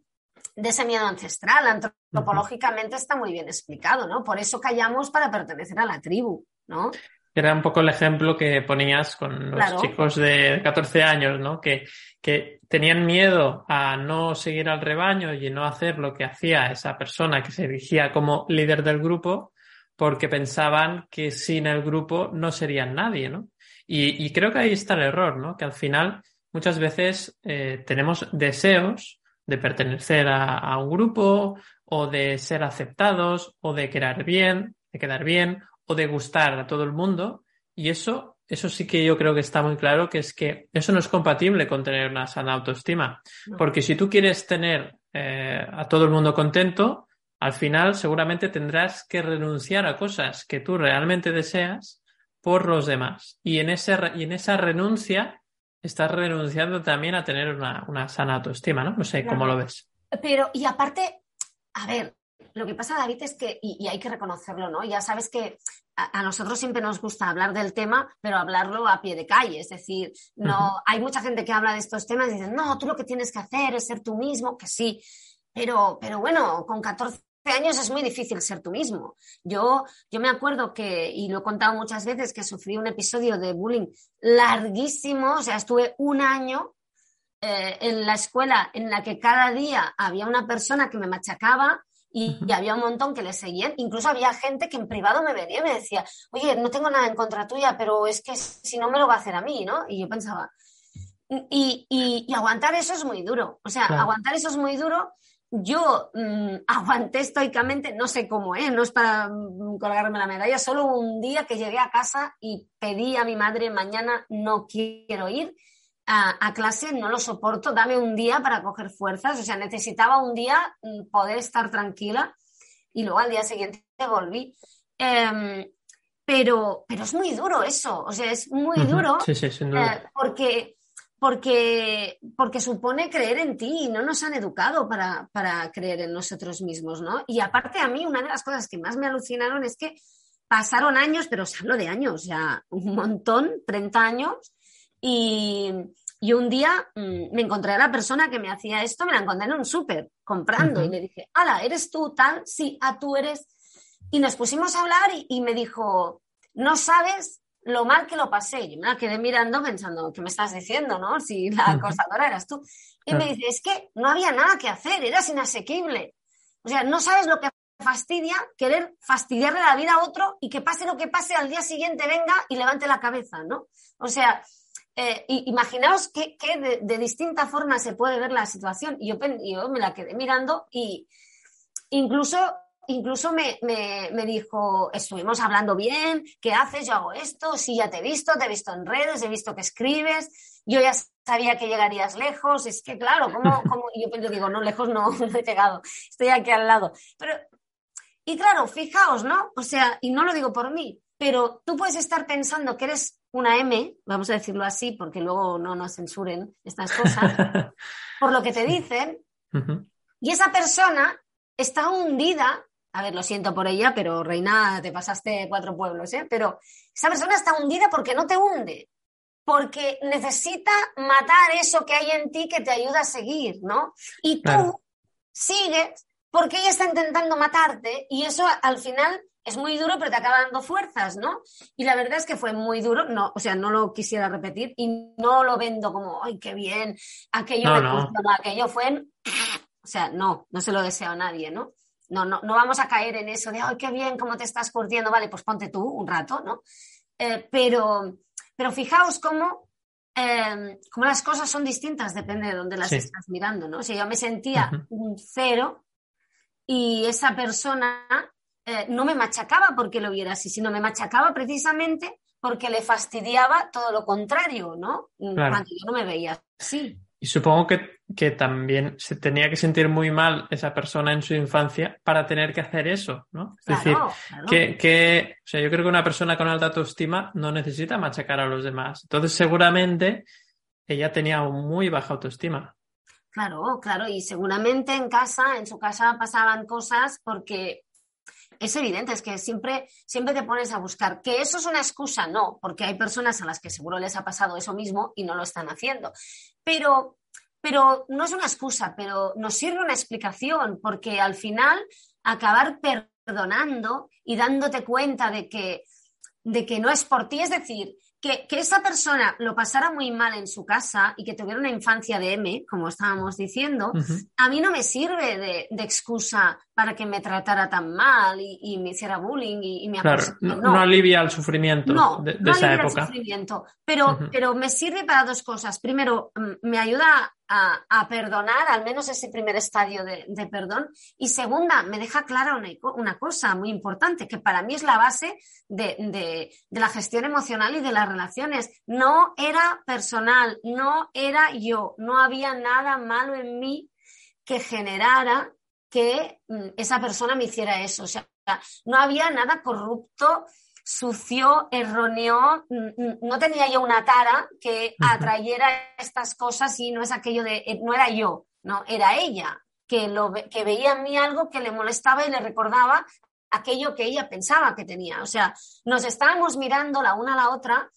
Speaker 2: ese miedo ancestral. Antropológicamente está muy bien explicado, ¿no? Por eso callamos para pertenecer a la tribu, ¿no?
Speaker 1: Era un poco el ejemplo que ponías con los chicos de 14 años, ¿no? Que, que tenían miedo a no seguir al rebaño y no hacer lo que hacía esa persona que se erigía como líder del grupo, porque pensaban que sin el grupo no serían nadie, ¿no? Y, creo que ahí está el error, ¿no? Que al final muchas veces eh, tenemos deseos de pertenecer a, a un grupo o de ser aceptados o de quedar bien, de quedar bien o de gustar a todo el mundo. Y eso, eso sí que yo creo que está muy claro, que es que eso no es compatible con tener una sana autoestima. Porque si tú quieres tener eh, a todo el mundo contento, al final seguramente tendrás que renunciar a cosas que tú realmente deseas por los demás. Y en, ese, y en esa renuncia estás renunciando también a tener una, una sana autoestima, ¿no? No sé cómo lo ves.
Speaker 2: Pero, y aparte, a ver, lo que pasa, David, es que, y, hay que reconocerlo, ¿no? Ya sabes que a, nosotros siempre nos gusta hablar del tema, pero hablarlo a pie de calle. Es decir, no, hay mucha gente que habla de estos temas y dicen, no, tú lo que tienes que hacer es ser tú mismo, que sí. Pero, pero bueno, con 14 años es muy difícil ser tú mismo. Yo, yo me acuerdo que, y lo he contado muchas veces, que sufrí un episodio de bullying larguísimo, o sea, estuve un año eh, en la escuela en la que cada día había una persona que me machacaba y, había un montón que le seguían. Incluso había gente que en privado me venía y me decía, oye, no tengo nada en contra tuya, pero es que si no me lo va a hacer a mí, ¿no? Y yo pensaba, y, y, aguantar eso es muy duro. O sea, aguantar eso es muy duro. Yo mm, aguanté estoicamente, no sé cómo, ¿eh? no es para mm, colgarme la medalla, solo un día que llegué a casa y pedí a mi madre, mañana no quiero ir a, clase, no lo soporto, dame un día para coger fuerzas, o sea, necesitaba un día mm, poder estar tranquila. Y luego al día siguiente volví. Em, pero, pero es muy duro eso, o sea, es muy duro
Speaker 1: eh,
Speaker 2: porque, porque, porque supone creer en ti y no nos han educado para, para creer en nosotros mismos, ¿no? Y aparte a mí, una de las cosas que más me alucinaron es que pasaron años, pero os hablo de años, ya un montón, 30 años, y, un día mm, me encontré a la persona que me hacía esto, me la encontré en un súper comprando y le dije, ¡Hala, ¿eres tú tal? Sí, a ah, tú eres. Y nos pusimos a hablar y, me dijo, no sabes lo mal que lo pasé. Yo me la quedé mirando pensando, ¿qué me estás diciendo, no? Si la acosadora eras tú. Y me dice, es que no había nada que hacer, eras inasequible. O sea, no sabes lo que fastidia querer fastidiarle la vida a otro y que pase lo que pase, al día siguiente venga y levante la cabeza, ¿no? O sea, eh, imaginaos que, de, distinta forma se puede ver la situación. Y yo, yo me la quedé mirando y incluso incluso me, dijo, estuvimos hablando bien, ¿qué haces? Yo hago esto, sí, ya te he visto, te he visto en redes, he visto que escribes, yo ya sabía que llegarías lejos, es que claro, ¿cómo, cómo? yo, yo digo, no, lejos no, no he llegado, estoy aquí al lado. Pero, y claro, fijaos, ¿no? O sea, y no lo digo por mí, pero tú puedes estar pensando que eres una M, vamos a decirlo así, porque luego no nos censuren estas cosas, por lo que te dicen, y esa persona está hundida a ver, lo siento por ella, pero Reina, te pasaste cuatro pueblos, ¿eh? Pero esa persona está hundida porque no te hunde, porque necesita matar eso que hay en ti que te ayuda a seguir, ¿no? Y tú sigues porque ella está intentando matarte y eso al final es muy duro, pero te acaba dando fuerzas, ¿no? Y la verdad es que fue muy duro, no, o sea, no lo quisiera repetir y no lo vendo como, ay, qué bien, aquello no, aquello fue, o sea, no, no se lo deseo a nadie, ¿no? No, no, no vamos a caer en eso de, ay, qué bien, cómo te estás curtiendo, vale, pues ponte tú un rato, ¿no? Eh, pero, pero fijaos cómo, em, cómo, las cosas son distintas, depende de dónde las estás mirando, ¿no? O sea, yo me sentía un cero y esa persona eh, no me machacaba porque lo viera así, sino me machacaba precisamente porque le fastidiaba todo lo contrario, ¿no? Cuando yo no me veía así.
Speaker 1: Y supongo que, que, también se tenía que sentir muy mal esa persona en su infancia para tener que hacer eso, ¿no? Es decir, Que, que, o sea, yo creo que una persona con alta autoestima no necesita machacar a los demás. Entonces, seguramente ella tenía muy baja autoestima.
Speaker 2: Claro, claro, y seguramente en casa, en su casa pasaban cosas porque es evidente, es que siempre, siempre te pones a buscar. Que eso es una excusa, no, porque hay personas a las que seguro les ha pasado eso mismo y no lo están haciendo. Pero, pero no es una excusa, pero nos sirve una explicación, porque al final acabar perdonando y dándote cuenta de que, de que no es por ti, es decir, que, esa persona lo pasara muy mal en su casa y que tuviera una infancia de M, como estábamos diciendo, a mí no me sirve de, excusa para que me tratara tan mal y, me hiciera bullying y, me
Speaker 1: claro, no, alivia el sufrimiento de, de esa época. El
Speaker 2: sufrimiento, pero, pero me sirve para dos cosas. Primero, mm, me ayuda a, perdonar, al menos ese primer estadio de, perdón. Y segunda, me deja clara una, cosa muy importante, que para mí es la base de, la gestión emocional y de las relaciones. No era personal, no era yo, no había nada malo en mí que generara que mm, esa persona me hiciera eso. O sea, no había nada corrupto sucio, erróneo, no tenía yo una tara que atrayera estas cosas y no es aquello de, eh, no era yo, no, era ella, que, lo, que veía en mí algo que le molestaba y le recordaba aquello que ella pensaba que tenía. O sea, nos estábamos mirando la una a la otra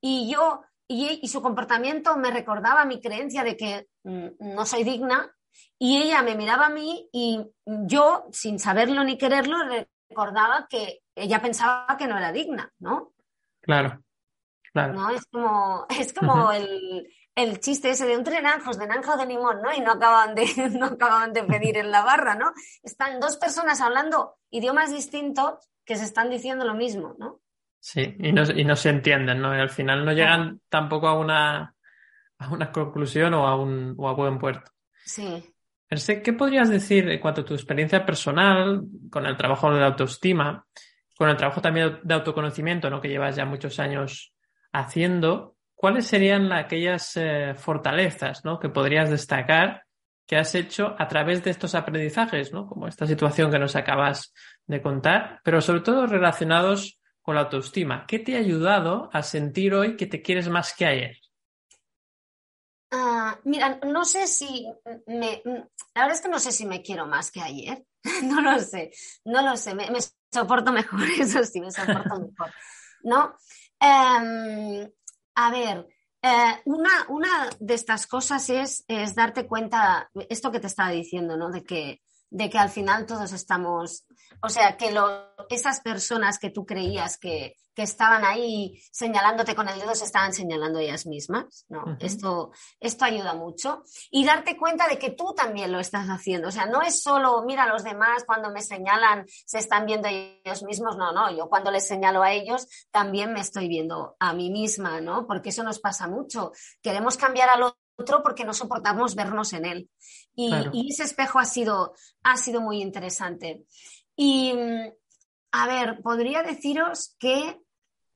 Speaker 2: y yo, y, su comportamiento me recordaba mi creencia de que mm, no soy digna y ella me miraba a mí y yo, sin saberlo ni quererlo, recordaba que ella pensaba que no era digna, ¿no?
Speaker 1: Claro, claro.
Speaker 2: ¿No? Es como, es como el, chiste ese de un naranjos, de naranja o de limón, ¿no? Y no acaban de, no acaban de pedir en la barra, ¿no? Están dos personas hablando idiomas distintos que se están diciendo lo mismo, ¿no?
Speaker 1: Sí, y no, y no se entienden, ¿no? Y al final no llegan tampoco a una, a una conclusión o a, un, o a buen puerto.
Speaker 2: Sí.
Speaker 1: ¿Qué podrías decir en cuanto a tu experiencia personal con el trabajo de la autoestima, con el trabajo también de autoconocimiento, ¿no? que llevas ya muchos años haciendo? ¿Cuáles serían aquellas eh, fortalezas ¿no? que podrías destacar que has hecho a través de estos aprendizajes, ¿no? como esta situación que nos acabas de contar, pero sobre todo relacionados con la autoestima? ¿Qué te ha ayudado a sentir hoy que te quieres más que ayer?
Speaker 2: Ah, mira, no sé si me. La verdad es que no sé si me quiero más que ayer. no lo sé, no lo sé. Me, soporto mejor, eso sí, me soporto mejor. ¿No? Em, a ver, eh, una, una, de estas cosas es, es, darte cuenta, esto que te estaba diciendo, ¿no? De que, de que al final todos estamos, o sea, que lo, esas personas que tú creías que, que, estaban ahí señalándote con el dedo se estaban señalando ellas mismas, ¿no? esto, esto ayuda mucho. Y darte cuenta de que tú también lo estás haciendo, o sea, no es solo, mira, los demás cuando me señalan se están viendo ellos mismos, no, no, yo cuando les señalo a ellos también me estoy viendo a mí misma, ¿no? Porque eso nos pasa mucho. Queremos cambiar al otro porque no soportamos vernos en él. Y, ese espejo ha sido, ha sido muy interesante. Y, a ver, podría deciros que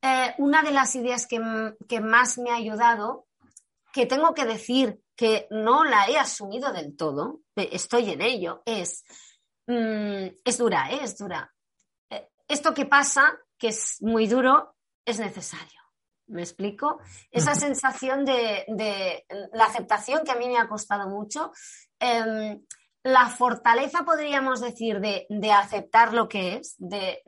Speaker 2: eh, una de las ideas que, más me ha ayudado, que tengo que decir que no la he asumido del todo, estoy en ello, es, mm, es dura, ¿eh? es dura. Eh, esto que pasa, que es muy duro, es necesario. ¿Me explico? Esa sensación de, la aceptación que a mí me ha costado mucho. Em, la fortaleza, podríamos decir, de, aceptar lo que es, de,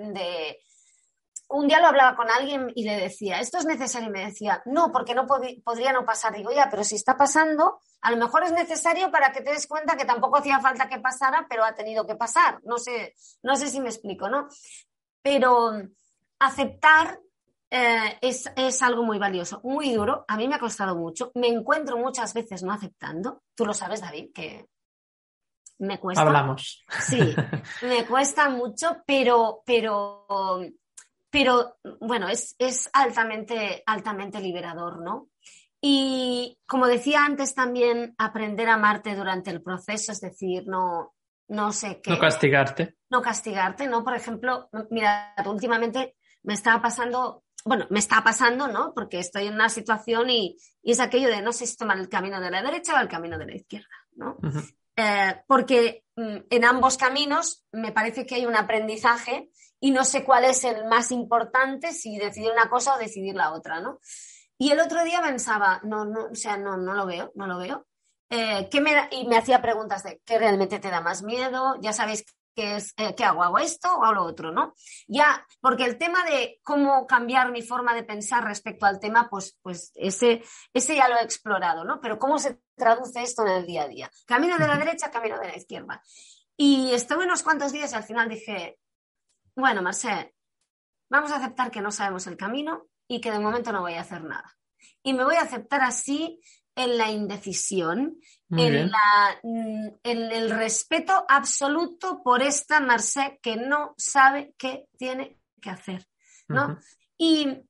Speaker 2: Un día lo hablaba con alguien y le decía, esto es necesario, y me decía, no, porque no podría no pasar. Digo, ya, pero si está pasando, a lo mejor es necesario para que te des cuenta que tampoco hacía falta que pasara, pero ha tenido que pasar. No sé, no sé si me explico, ¿no? Pero aceptar eh, es, algo muy valioso, muy duro. A mí me ha costado mucho. Me encuentro muchas veces no aceptando. Tú lo sabes, David, que me cuesta.
Speaker 1: Hablamos.
Speaker 2: Sí, me cuesta mucho, pero, pero, pero bueno, es, es altamente, altamente liberador, ¿no? Y como decía antes también, aprender a amarte durante el proceso, es decir, no, no sé qué.
Speaker 1: No castigarte.
Speaker 2: No castigarte, ¿no? Por ejemplo, mira, últimamente me estaba pasando bueno, me está pasando, ¿no? Porque estoy en una situación y, es aquello de no sé si tomar el camino de la derecha o el camino de la izquierda, ¿no? Eh, porque mm, en ambos caminos me parece que hay un aprendizaje y no sé cuál es el más importante, si decidir una cosa o decidir la otra, ¿no? Y el otro día pensaba, no, no, o sea, no, no lo veo, no lo veo. Eh, ¿qué me y me hacía preguntas de qué realmente te da más miedo. Ya sabéis que es, eh, ¿qué hago? ¿Hago esto o hago lo otro? ¿no? Ya, porque el tema de cómo cambiar mi forma de pensar respecto al tema, pues, pues ese, ese ya lo he explorado, ¿no? Pero ¿cómo se traduce esto en el día a día? Camino de la derecha, camino de la izquierda. Y estuve unos cuantos días y al final dije, bueno, Marcel, vamos a aceptar que no sabemos el camino y que de momento no voy a hacer nada. Y me voy a aceptar así en la indecisión, en, la, mm, en, el respeto absoluto por esta Marcé que no sabe qué tiene que hacer, ¿no? y,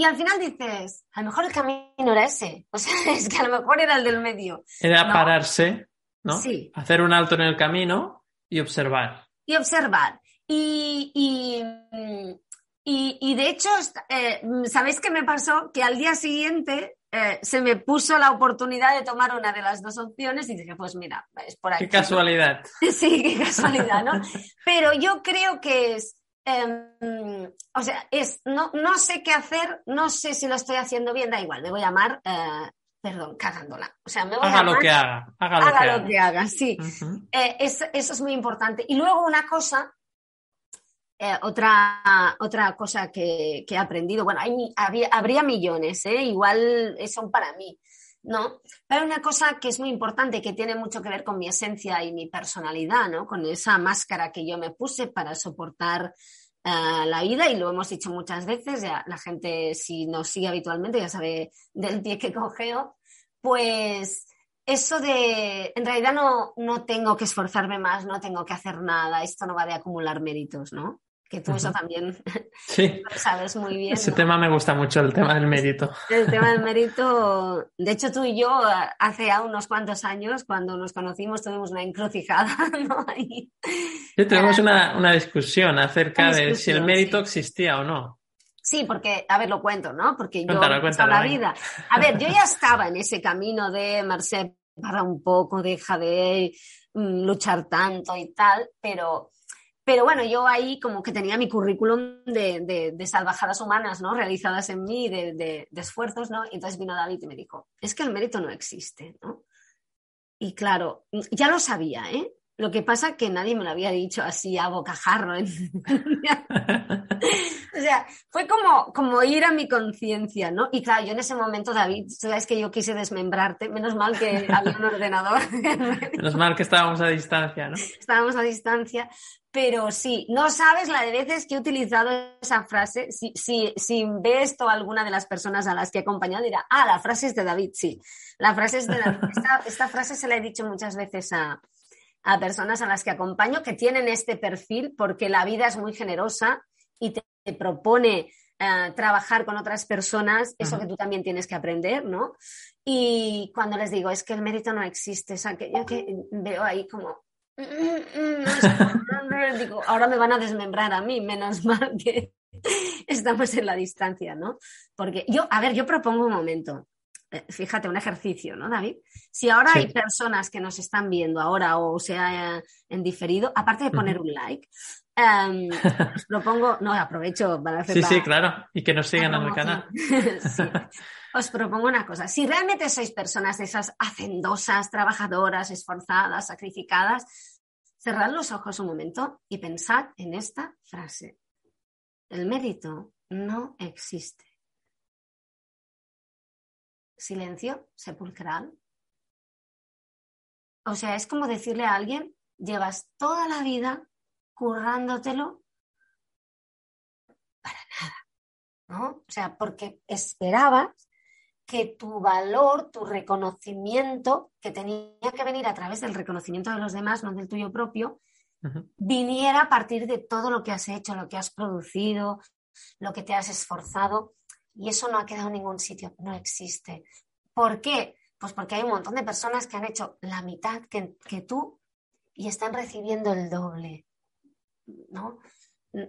Speaker 2: y, al final dices, a lo mejor el camino era ese, o sea, es que a lo mejor era el del medio.
Speaker 1: Era pararse, ¿no? Sí. Hacer un alto en el camino y observar.
Speaker 2: Y observar. Y, y, y, y de hecho, eh, ¿sabéis qué me pasó? Que al día siguiente eh, se me puso la oportunidad de tomar una de las dos opciones y dije, pues mira, es por ahí.
Speaker 1: Qué casualidad.
Speaker 2: Sí, qué casualidad, ¿no? Pero yo creo que es, em, o sea, es, no, no sé qué hacer, no sé si lo estoy haciendo bien, da igual, me voy a llamar, eh, perdón, cagándola. O sea, me voy
Speaker 1: haga
Speaker 2: a
Speaker 1: lo que haga, haga lo
Speaker 2: haga
Speaker 1: que
Speaker 2: lo
Speaker 1: haga.
Speaker 2: que haga, sí. Eh, eso es muy importante. Y luego una cosa eh, otra, otra cosa que, he aprendido, bueno, hay, habría millones, igual son para mí, ¿no? Pero una cosa que es muy importante, que tiene mucho que ver con mi esencia y mi personalidad, ¿no? Con esa máscara que yo me puse para soportar la vida y lo hemos dicho muchas veces, ya la gente si nos sigue habitualmente ya sabe del pie que cogeo, pues eso de, en realidad no, no tengo que esforzarme más, no tengo que hacer nada, esto no va de acumular méritos, ¿no? Que tú eso también
Speaker 1: sí.
Speaker 2: lo sabes muy bien.
Speaker 1: Ese tema me gusta mucho, el tema del mérito.
Speaker 2: El tema del mérito, de hecho tú y yo hace ya unos cuantos años, cuando nos conocimos, tuvimos una encrucijada, ¿no?
Speaker 1: sí, tuvimos una, una, discusión acerca de si el mérito existía o no.
Speaker 2: Sí, porque, a ver, lo cuento, ¿no? Porque yo cuéntalo, la vida. A ver, yo ya estaba en ese camino de Marcel, para un poco, deja de mm, luchar tanto y tal, pero pero bueno, yo ahí como que tenía mi currículum de, de, salvajadas humanas, ¿no? Realizadas en mí, de, de, esfuerzos, ¿no? Y entonces vino David y me dijo, es que el mérito no existe, ¿no? Y claro, ya lo sabía, ¿eh? Lo que pasa es que nadie me lo había dicho así a bocajarro. O sea, fue como, como ir a mi conciencia, ¿no? Y claro, yo en ese momento, David, sabes que yo quise desmembrarte, menos mal que había un ordenador.
Speaker 1: menos mal que estábamos a distancia, ¿no?
Speaker 2: Estábamos a distancia, pero sí, no sabes la de veces que he utilizado esa frase. Si, si, si ve esto alguna de las personas a las que he acompañado, dirá, ah, la frase es de David, sí. La frase es de David. Esta, esta frase se la he dicho muchas veces a, a personas a las que acompaño que tienen este perfil porque la vida es muy generosa y te, propone eh, trabajar con otras personas, eso que tú también tienes que aprender, ¿no? Y cuando les digo, es que el mérito no existe, o sea, que yo que veo ahí como... Mm, mm, mm, digo, ahora me van a desmembrar a mí, menos mal que estamos en la distancia, ¿no? Porque yo, a ver, yo propongo un momento. Eh, fíjate, un ejercicio, ¿no, David? Si ahora hay personas que nos están viendo ahora o sea en diferido, aparte de poner un like, um, os propongo, no, aprovecho para hacer
Speaker 1: Sí, sí, claro, y que nos sigan en el canal.
Speaker 2: Os propongo una cosa, si realmente sois personas de esas hacendosas, trabajadoras, esforzadas, sacrificadas, cerrad los ojos un momento y pensad en esta frase. El mérito no existe silencio sepulcral. O sea, es como decirle a alguien, llevas toda la vida currándotelo para nada, ¿no? O sea, porque esperabas que tu valor, tu reconocimiento, que tenía que venir a través del reconocimiento de los demás, no del tuyo propio, viniera a partir de todo lo que has hecho, lo que has producido, lo que te has esforzado. Y eso no ha quedado en ningún sitio, no existe. ¿Por qué? Pues porque hay un montón de personas que han hecho la mitad que, tú y están recibiendo el doble. ¿No?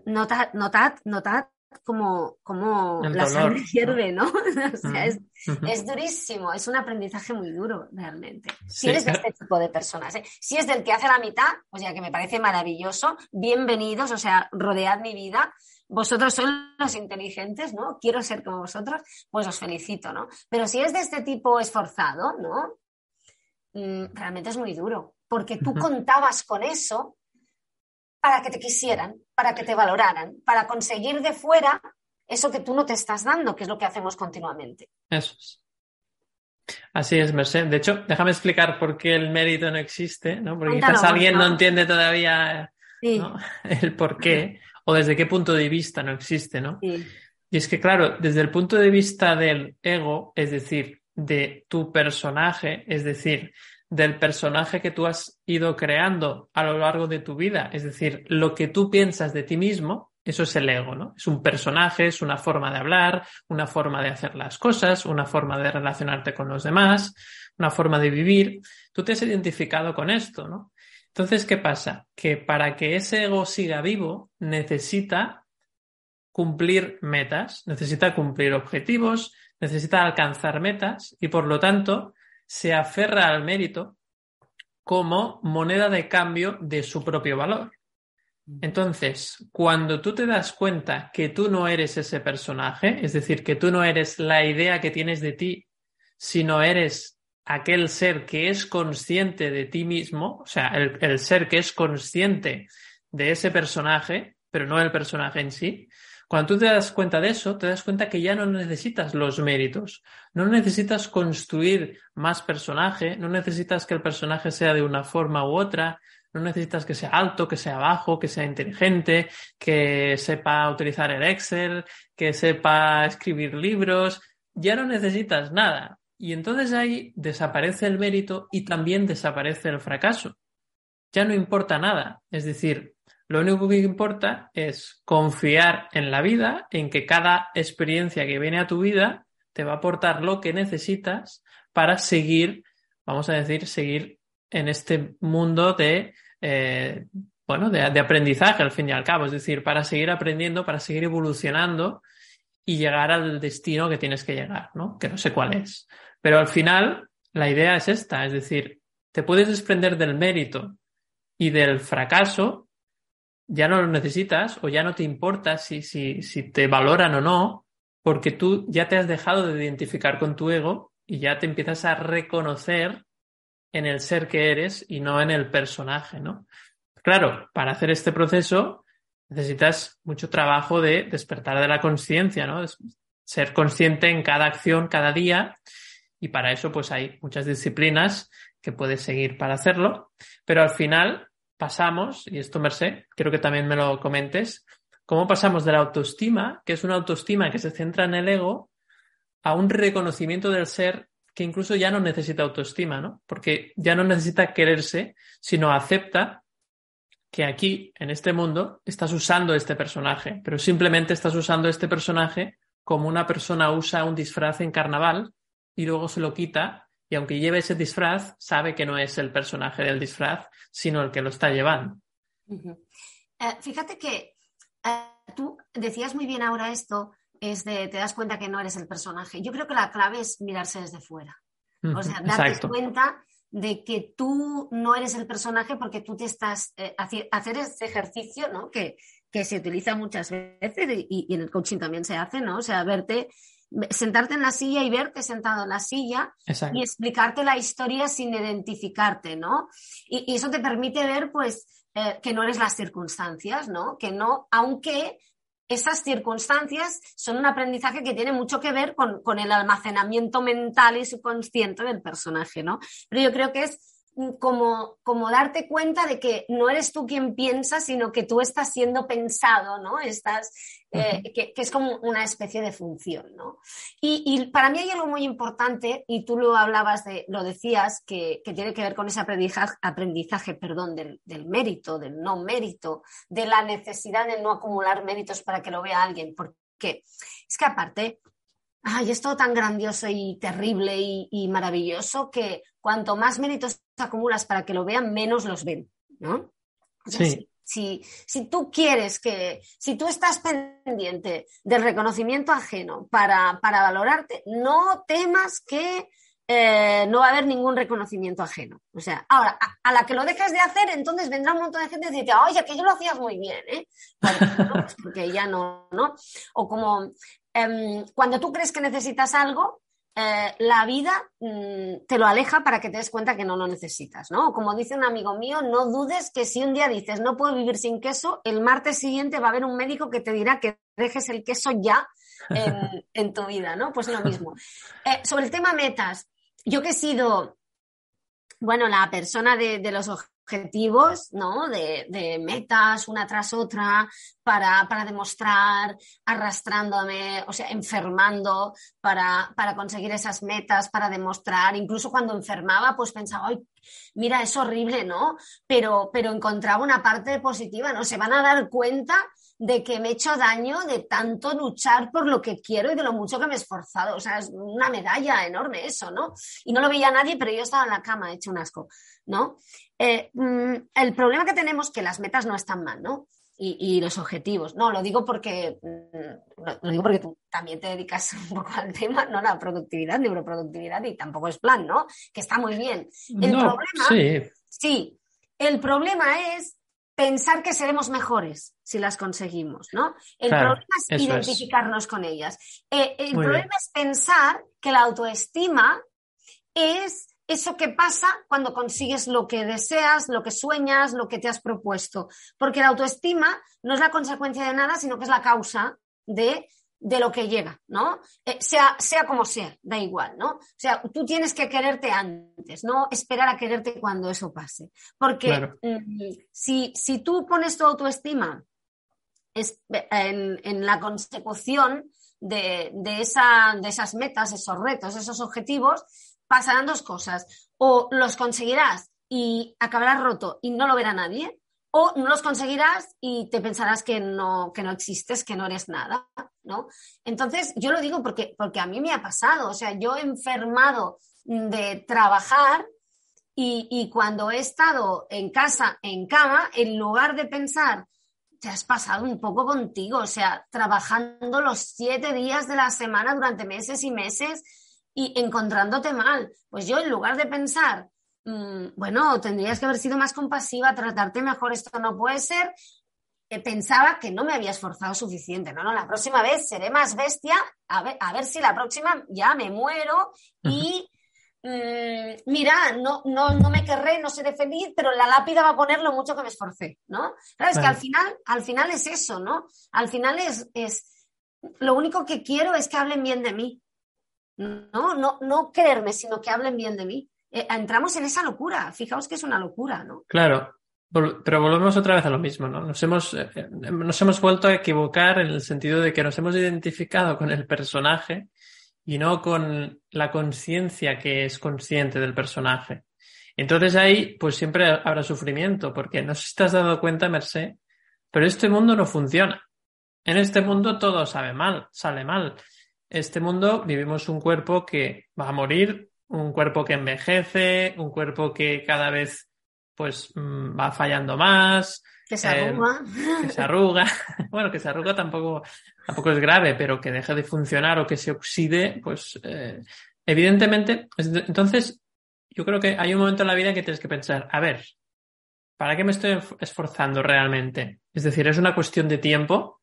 Speaker 2: Notad, notad, notad como, como la sangre hierve, ¿no? o sea, es, es, durísimo, es un aprendizaje muy duro, realmente. Si eres de este tipo de personas, ¿eh? si es del que hace la mitad, o sea, que me parece maravilloso, bienvenidos, o sea, rodead mi vida, vosotros sois los inteligentes, ¿no? Quiero ser como vosotros, pues os felicito, ¿no? Pero si es de este tipo esforzado, ¿no? Mm, realmente es muy duro, porque tú contabas con eso para que te quisieran, para que te valoraran, para conseguir de fuera eso que tú no te estás dando, que es lo que hacemos continuamente.
Speaker 1: Eso es. Así es, Merced. De hecho, déjame explicar por qué el mérito no existe, ¿no? Porque quizás alguien no entiende todavía el por qué o desde qué punto de vista no existe, ¿no? Y es que, claro, desde el punto de vista del ego, es decir, de tu personaje, es decir, del personaje que tú has ido creando a lo largo de tu vida, es decir, lo que tú piensas de ti mismo, eso es el ego, ¿no? Es un personaje, es una forma de hablar, una forma de hacer las cosas, una forma de relacionarte con los demás, una forma de vivir. Tú te has identificado con esto, ¿no? Entonces, ¿qué pasa? Que para que ese ego siga vivo necesita cumplir metas, necesita cumplir objetivos, necesita alcanzar metas y por lo tanto se aferra al mérito como moneda de cambio de su propio valor. Entonces, cuando tú te das cuenta que tú no eres ese personaje, es decir, que tú no eres la idea que tienes de ti, sino eres aquel ser que es consciente de ti mismo, o sea, el, ser que es consciente de ese personaje, pero no el personaje en sí, cuando tú te das cuenta de eso, te das cuenta que ya no necesitas los méritos, no necesitas construir más personaje, no necesitas que el personaje sea de una forma u otra, no necesitas que sea alto, que sea bajo, que sea inteligente, que sepa utilizar el Excel, que sepa escribir libros, ya no necesitas nada. Y entonces ahí desaparece el mérito y también desaparece el fracaso. Ya no importa nada. Es decir, lo único que importa es confiar en la vida, en que cada experiencia que viene a tu vida te va a aportar lo que necesitas para seguir, vamos a decir, seguir en este mundo de, eh, bueno, de, de aprendizaje al fin y al cabo. Es decir, para seguir aprendiendo, para seguir evolucionando y llegar al destino que tienes que llegar, ¿no? Que no sé cuál es. Pero al final, la idea es esta, es decir, te puedes desprender del mérito y del fracaso, ya no lo necesitas o ya no te importa si, si, si te valoran o no, porque tú ya te has dejado de identificar con tu ego y ya te empiezas a reconocer en el ser que eres y no en el personaje, ¿no? Claro, para hacer este proceso necesitas mucho trabajo de despertar de la conciencia, ¿no? Ser consciente en cada acción, cada día. Y para eso, pues hay muchas disciplinas que puedes seguir para hacerlo. Pero al final pasamos, y esto, Merced, quiero que también me lo comentes, cómo pasamos de la autoestima, que es una autoestima que se centra en el ego, a un reconocimiento del ser que incluso ya no necesita autoestima, ¿no? Porque ya no necesita quererse, sino acepta que aquí, en este mundo, estás usando este personaje, pero simplemente estás usando este personaje como una persona usa un disfraz en carnaval y luego se lo quita y aunque lleve ese disfraz, sabe que no es el personaje del disfraz, sino el que lo está llevando.
Speaker 2: Eh, fíjate que eh, tú decías muy bien ahora esto, es de te das cuenta que no eres el personaje. Yo creo que la clave es mirarse desde fuera. O sea, darte cuenta de que tú no eres el personaje porque tú te estás eh, hacer ese ejercicio, ¿no? Que, que, se utiliza muchas veces y, y, en el coaching también se hace, ¿no? O sea, verte sentarte en la silla y verte sentado en la silla y explicarte la historia sin identificarte, ¿no? Y, eso te permite ver, pues, eh, que no eres las circunstancias, ¿no? Que no, aunque esas circunstancias son un aprendizaje que tiene mucho que ver con, con el almacenamiento mental y subconsciente del personaje, ¿no? Pero yo creo que es como, como darte cuenta de que no eres tú quien piensa, sino que tú estás siendo pensado, ¿no? Estás, eh, que, es como una especie de función, ¿no? Y, para mí hay algo muy importante, y tú lo hablabas de, lo decías, que, tiene que ver con ese aprendizaje, aprendizaje perdón, del, del, mérito, del no mérito, de la necesidad de no acumular méritos para que lo vea alguien, porque es que aparte ay, es todo tan grandioso y terrible y, maravilloso que cuanto más méritos acumulas para que lo vean, menos los ven, ¿no?
Speaker 1: sí.
Speaker 2: Si, si, tú quieres que, si tú estás pendiente del reconocimiento ajeno para, valorarte, no temas que eh, no va a haber ningún reconocimiento ajeno. O sea, ahora, a, la que lo dejes de hacer, entonces vendrá un montón de gente y decirte, oye, que yo lo hacías muy bien, ¿eh? Pues porque ya no, ¿no? O como, Em, cuando tú crees que necesitas algo, eh, la vida mm, te lo aleja para que te des cuenta que no lo necesitas, ¿no? Como dice un amigo mío, no dudes que si un día dices no puedo vivir sin queso, el martes siguiente va a haber un médico que te dirá que dejes el queso ya en, tu vida, ¿no? Pues lo mismo. Eh, sobre el tema metas, yo que he sido, bueno, la persona de, de los objetivos, ¿no? De, metas una tras otra para, demostrar, arrastrándome, o sea, enfermando para, para, conseguir esas metas, para demostrar. Incluso cuando enfermaba, pues pensaba, ay, mira, es horrible, ¿no? Pero, pero encontraba una parte positiva, ¿no? Se van a dar cuenta de que me he hecho daño de tanto luchar por lo que quiero y de lo mucho que me he esforzado. O sea, es una medalla enorme eso, ¿no? Y no lo veía nadie, pero yo estaba en la cama, he hecho un asco, ¿no? Eh, mm, el problema que tenemos es que las metas no están mal, ¿no? Y, los objetivos. No, lo digo porque mm, lo, digo porque tú también te dedicas un poco al tema, no la productividad, neuroproductividad, y tampoco es plan, ¿no? Que está muy bien. El problema,
Speaker 1: sí.
Speaker 2: sí, el problema es pensar que seremos mejores si las conseguimos, ¿no? El problema es identificarnos con ellas. Eh, el problema es pensar que la autoestima es eso que pasa cuando consigues lo que deseas, lo que sueñas, lo que te has propuesto. Porque la autoestima no es la consecuencia de nada, sino que es la causa de, lo que llega, ¿no? Eh, sea, sea como sea, da igual, ¿no? O sea, tú tienes que quererte antes, no esperar a quererte cuando eso pase. Porque mm, si, si, tú pones tu autoestima en, en la consecución de, de, esa, de esas metas, esos retos, esos objetivos, pasarán dos cosas. O los conseguirás y acabarás roto y no lo verá nadie, o no los conseguirás y te pensarás que no, que no existes, que no eres nada, ¿no? Entonces, yo lo digo porque, porque a mí me ha pasado, o sea, yo he enfermado de trabajar y, y cuando he estado en casa, en cama, en lugar de pensar, te has pasado un poco contigo, o sea, trabajando los siete días de la semana durante meses y meses, y encontrándote mal. Pues yo en lugar de pensar, mm, bueno, tendrías que haber sido más compasiva, tratarte mejor, esto no puede ser, eh, pensaba que no me había esforzado suficiente. No, no, la próxima vez seré más bestia, a ver, a ver si la próxima ya me muero y mm, mira, no, no, no me querré, no seré feliz, pero la lápida va a poner lo mucho que me esforcé, ¿no? Claro, es que al final, al final es eso, ¿no? Al final es, es, lo único que quiero es que hablen bien de mí. No, no, no creerme, sino que hablen bien de mí. Eh, entramos en esa locura. Fijaos que es una locura, ¿no?
Speaker 1: Claro, pero volvemos otra vez a lo mismo, ¿no? Nos hemos, eh, nos hemos vuelto a equivocar en el sentido de que nos hemos identificado con el personaje y no con la conciencia que es consciente del personaje. Entonces ahí, pues siempre habrá sufrimiento, porque no sé si te has dado cuenta, Merced, pero este mundo no funciona. En este mundo todo sabe mal, sale mal. Este mundo vivimos un cuerpo que va a morir, un cuerpo que envejece, un cuerpo que cada vez pues mm, va fallando más.
Speaker 2: Que se arruga.
Speaker 1: Eh, que se arruga. bueno, que se arruga tampoco, tampoco es grave, pero que deje de funcionar o que se oxide, pues eh, evidentemente, entonces yo creo que hay un momento en la vida que tienes que pensar, a ver, ¿para qué me estoy esforzando realmente? Es decir, es una cuestión de tiempo.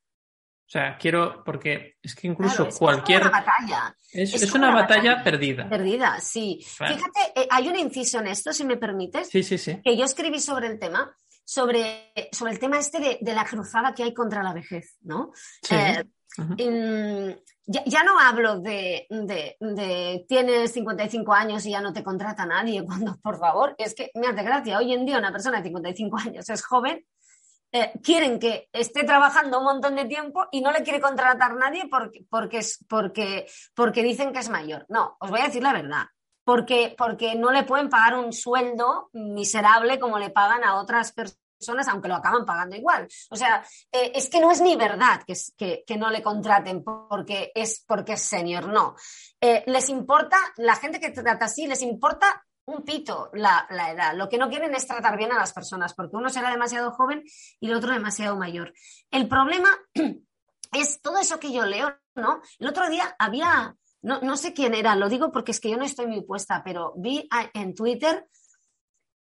Speaker 1: O sea, quiero, porque es que incluso cualquier.
Speaker 2: Es una batalla.
Speaker 1: Es, una, batalla, perdida.
Speaker 2: Perdida, sí. Fíjate, eh, hay un inciso en esto, si me permites.
Speaker 1: Sí, sí, sí.
Speaker 2: Que yo escribí sobre el tema, sobre, sobre el tema este de, la cruzada que hay contra la vejez, ¿no? Eh, ya, no hablo de, de, tienes 55 años y ya no te contrata nadie, cuando, por favor, es que me hace gracia, hoy en día una persona de 55 años es joven eh, quieren que esté trabajando un montón de tiempo y no le quiere contratar nadie porque, porque, porque, porque dicen que es mayor. No, os voy a decir la verdad. Porque, porque no le pueden pagar un sueldo miserable como le pagan a otras personas, aunque lo acaban pagando igual. O sea, eh, es que no es ni verdad que, que, que, no le contraten porque es, porque es senior, no. Eh, les importa, la gente que trata así, les importa un pito la, edad. Lo que no quieren es tratar bien a las personas, porque uno será demasiado joven y el otro demasiado mayor. El problema es todo eso que yo leo, ¿no? El otro día había, no, sé quién era, lo digo porque es que yo no estoy muy puesta, pero vi en Twitter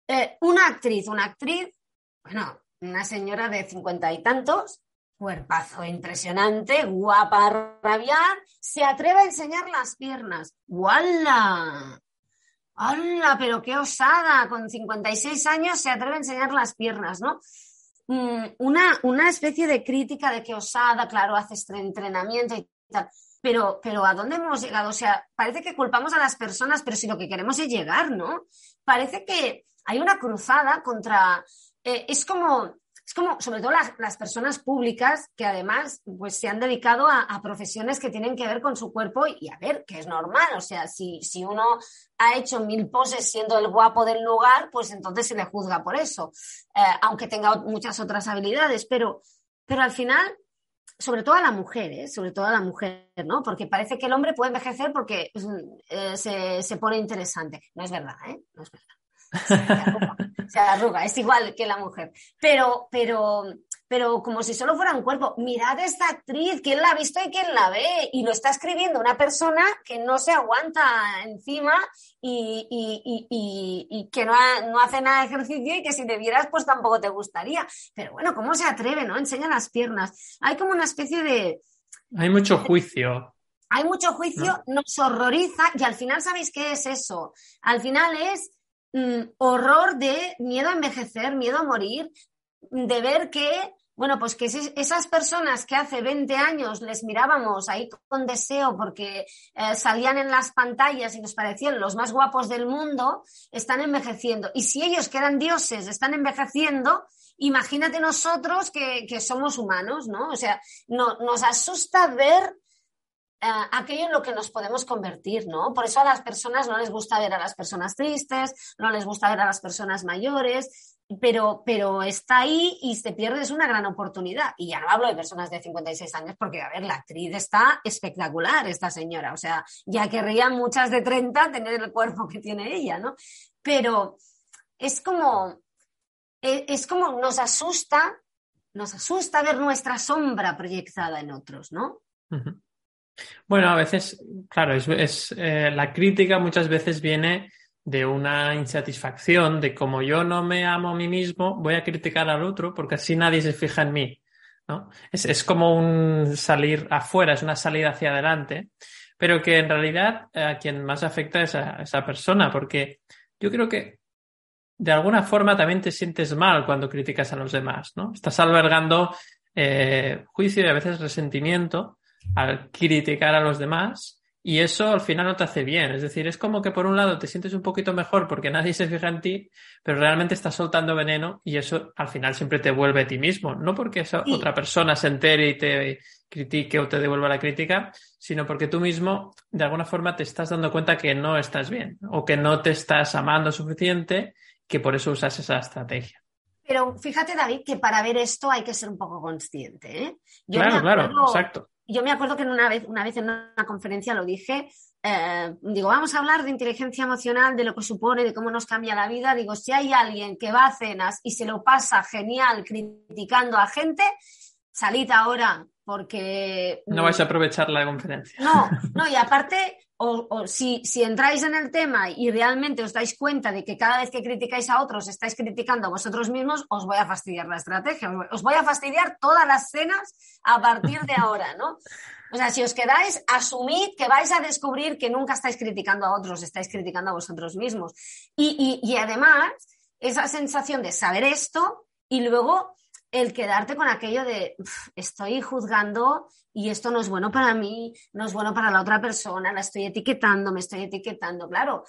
Speaker 2: eh, una actriz, una actriz, bueno, una señora de cincuenta y tantos, cuerpazo impresionante, guapa rabiar, se atreve a enseñar las piernas. ¡Wala! ¡Hala! Pero qué osada, con 56 años se atreve a enseñar las piernas, ¿no? Mm, una, una especie de crítica de que osada, claro, haces entrenamiento y tal. Pero, pero ¿a dónde hemos llegado? O sea, parece que culpamos a las personas, pero si lo que queremos es llegar, ¿no? Parece que hay una cruzada contra. Eh, es como es como, sobre todo las, personas públicas que además pues, se han dedicado a, profesiones que tienen que ver con su cuerpo y, a ver, que es normal, o sea, si, si uno ha hecho mil poses siendo el guapo del lugar, pues entonces se le juzga por eso, eh, aunque tenga muchas otras habilidades, pero, pero al final sobre todo a la mujer, ¿eh? sobre todo a la mujer, ¿no? Porque parece que el hombre puede envejecer porque eh, se, se, pone interesante. No es verdad, ¿eh? No es verdad se arruga, es igual que la mujer. Pero, pero, pero como si solo fuera un cuerpo, mirad esta actriz, ¿quién la ha visto y quién la ve? Y lo está escribiendo una persona que no se aguanta encima y, y, que no, no, hace nada de ejercicio y que si te vieras, pues tampoco te gustaría. Pero bueno, ¿cómo se atreve, no? Enseña las piernas. Hay como una especie de...
Speaker 1: Hay mucho juicio.
Speaker 2: Hay mucho juicio, nos horroriza y al final, ¿sabéis qué es eso? Al final es Mm, horror de miedo a envejecer, miedo a morir, de ver que, bueno, pues que esas personas que hace 20 años les mirábamos ahí con deseo porque eh, salían en las pantallas y nos parecían los más guapos del mundo, están envejeciendo. Y si ellos que eran dioses están envejeciendo, imagínate nosotros que, somos humanos, ¿no? O sea, no, nos asusta ver eh, aquello en lo que nos podemos convertir, ¿no? Por eso a las personas no les gusta ver a las personas tristes, no les gusta ver a las personas mayores, pero, pero está ahí y se pierde es una gran oportunidad. Y ya no hablo de personas de 56 años, porque, a ver, la actriz está espectacular, esta señora. O sea, ya querrían muchas de 30 tener el cuerpo que tiene ella, ¿no? Pero es como, e, es como nos asusta, nos asusta ver nuestra sombra proyectada en otros, ¿no?
Speaker 1: Bueno, a veces, claro, es, eh, la crítica muchas veces viene de una insatisfacción de como yo no me amo a mí mismo, voy a criticar al otro porque así nadie se fija en mí. ¿no? Es, es como un salir afuera, es una salida hacia adelante. pero que en realidad eh, a quien más afecta es a esa persona, porque yo creo que de alguna forma también te sientes mal cuando criticas a los demás, ¿no? Estás albergando eh, juicio y a veces resentimiento al criticar a los demás y eso al final no te hace bien. Es decir, es como que por un lado te sientes un poquito mejor porque nadie se fija en ti, pero realmente estás soltando veneno y eso al final siempre te vuelve a ti mismo. No porque esa otra persona se entere y te critique o te devuelva la crítica, sino porque tú mismo de alguna forma te estás dando cuenta que no estás bien o que no te estás amando suficiente, que por eso usas esa estrategia.
Speaker 2: Pero fíjate, David, que para ver esto hay que ser un poco consciente. ¿eh?
Speaker 1: claro, claro, exacto
Speaker 2: yo me acuerdo que una vez, una vez en una conferencia lo dije, eh, digo, vamos a hablar de inteligencia emocional, de lo que supone, de cómo nos cambia la vida. Digo, si hay alguien que va a cenas y se lo pasa genial criticando a gente, salid ahora, porque...
Speaker 1: No vais a aprovechar la conferencia.
Speaker 2: No, no, y aparte o, si, si, entráis en el tema y realmente os dais cuenta de que cada vez que criticáis a otros estáis criticando a vosotros mismos, os voy a fastidiar la estrategia, os voy a fastidiar todas las cenas a partir de ahora, ¿no? O sea, si os quedáis, asumid que vais a descubrir que nunca estáis criticando a otros, estáis criticando a vosotros mismos. Y, y, y además, esa sensación de saber esto y luego el quedarte con aquello de estoy juzgando y esto no es bueno para mí, no es bueno para la otra persona, la estoy etiquetando, me estoy etiquetando, claro.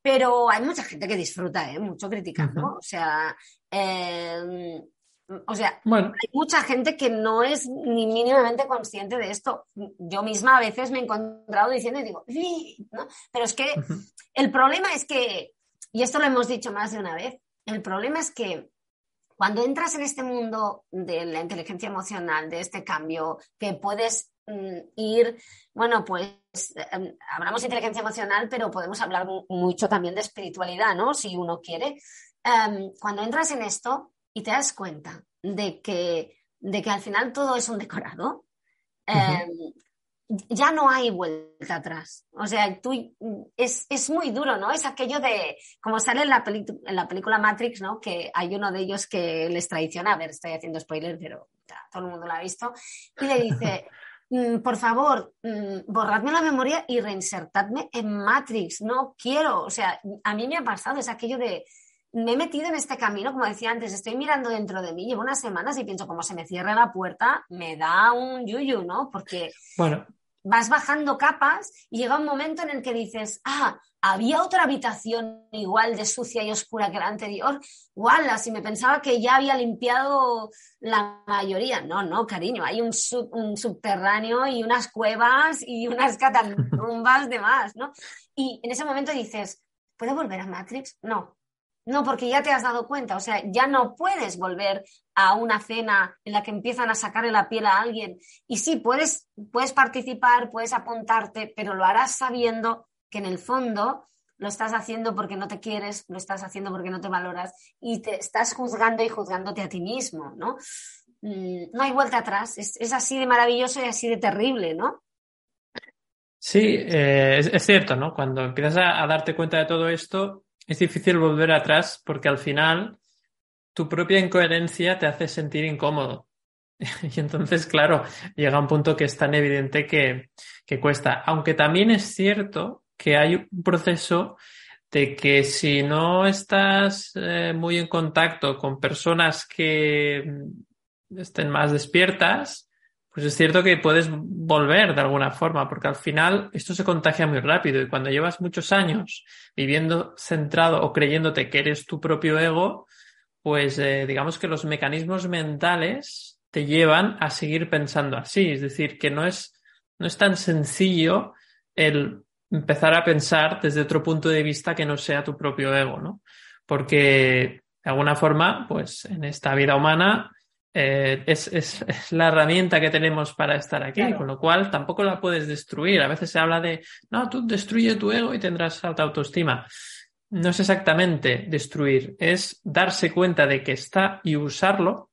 Speaker 2: Pero hay mucha gente que disfruta, ¿eh? mucho criticando. O sea, em, o sea, hay mucha gente que no es ni mínimamente consciente de esto. Yo misma a veces me he encontrado diciendo y digo, ¿no? pero es que el problema es que, y esto lo hemos dicho más de una vez, el problema es que cuando entras en este mundo de la inteligencia emocional, de este cambio, que puedes mm, ir, bueno, pues em, hablamos de inteligencia emocional, pero podemos hablar mucho también de espiritualidad, ¿no? Si uno quiere. Em, cuando entras en esto y te das cuenta de que, de que al final todo es un decorado, ya no hay vuelta atrás. O sea, tú, es, es, muy duro, ¿no? Es aquello de, como sale en la, en la película Matrix, ¿no? Que hay uno de ellos que les traiciona, a ver, estoy haciendo spoiler, pero todo el mundo lo ha visto, y le dice, mm, por favor, mm, borradme la memoria y reinsertadme en Matrix, no quiero, o sea, a mí me ha pasado, es aquello de, me he metido en este camino, como decía antes, estoy mirando dentro de mí, llevo unas semanas y pienso, como se me cierra la puerta, me da un yuyu, ¿no? Porque
Speaker 1: bueno.
Speaker 2: vas bajando capas y llega un momento en el que dices, ah, había otra habitación igual de sucia y oscura que la anterior. ¡Wala! Si me pensaba que ya había limpiado la mayoría. No, no, cariño, hay un, un subterráneo y unas cuevas y unas catatumbas de más, ¿no? Y en ese momento dices, ¿puedo volver a Matrix? No, no, porque ya te has dado cuenta, o sea, ya no puedes volver a una cena en la que empiezan a sacarle la piel a alguien. Y sí, puedes, puedes participar, puedes apuntarte, pero lo harás sabiendo que en el fondo lo estás haciendo porque no te quieres, lo estás haciendo porque no te valoras y te estás juzgando y juzgándote a ti mismo, ¿no? Mm, no hay vuelta atrás, es, así de maravilloso y así de terrible, ¿no?
Speaker 1: Sí, eh, es, cierto, ¿no? Cuando empiezas a darte cuenta de todo esto, es difícil volver atrás porque al final tu propia incoherencia te hace sentir incómodo. y entonces, claro, llega un punto que es tan evidente que, que cuesta. Aunque también es cierto que hay un proceso de que si no estás eh, muy en contacto con personas que estén más despiertas, pues es cierto que puedes volver de alguna forma, porque al final esto se contagia muy rápido y cuando llevas muchos años viviendo centrado o creyéndote que eres tu propio ego, pues eh, digamos que los mecanismos mentales te llevan a seguir pensando así. Es decir, que no es, no es tan sencillo el empezar a pensar desde otro punto de vista que no sea tu propio ego, ¿no? Porque de alguna forma, pues en esta vida humana eh, es, es, la herramienta que tenemos para estar aquí, con lo cual tampoco la puedes destruir. A veces se habla de, no, tú destruye tu ego y tendrás alta autoestima. No es exactamente destruir, es darse cuenta de que está y usarlo,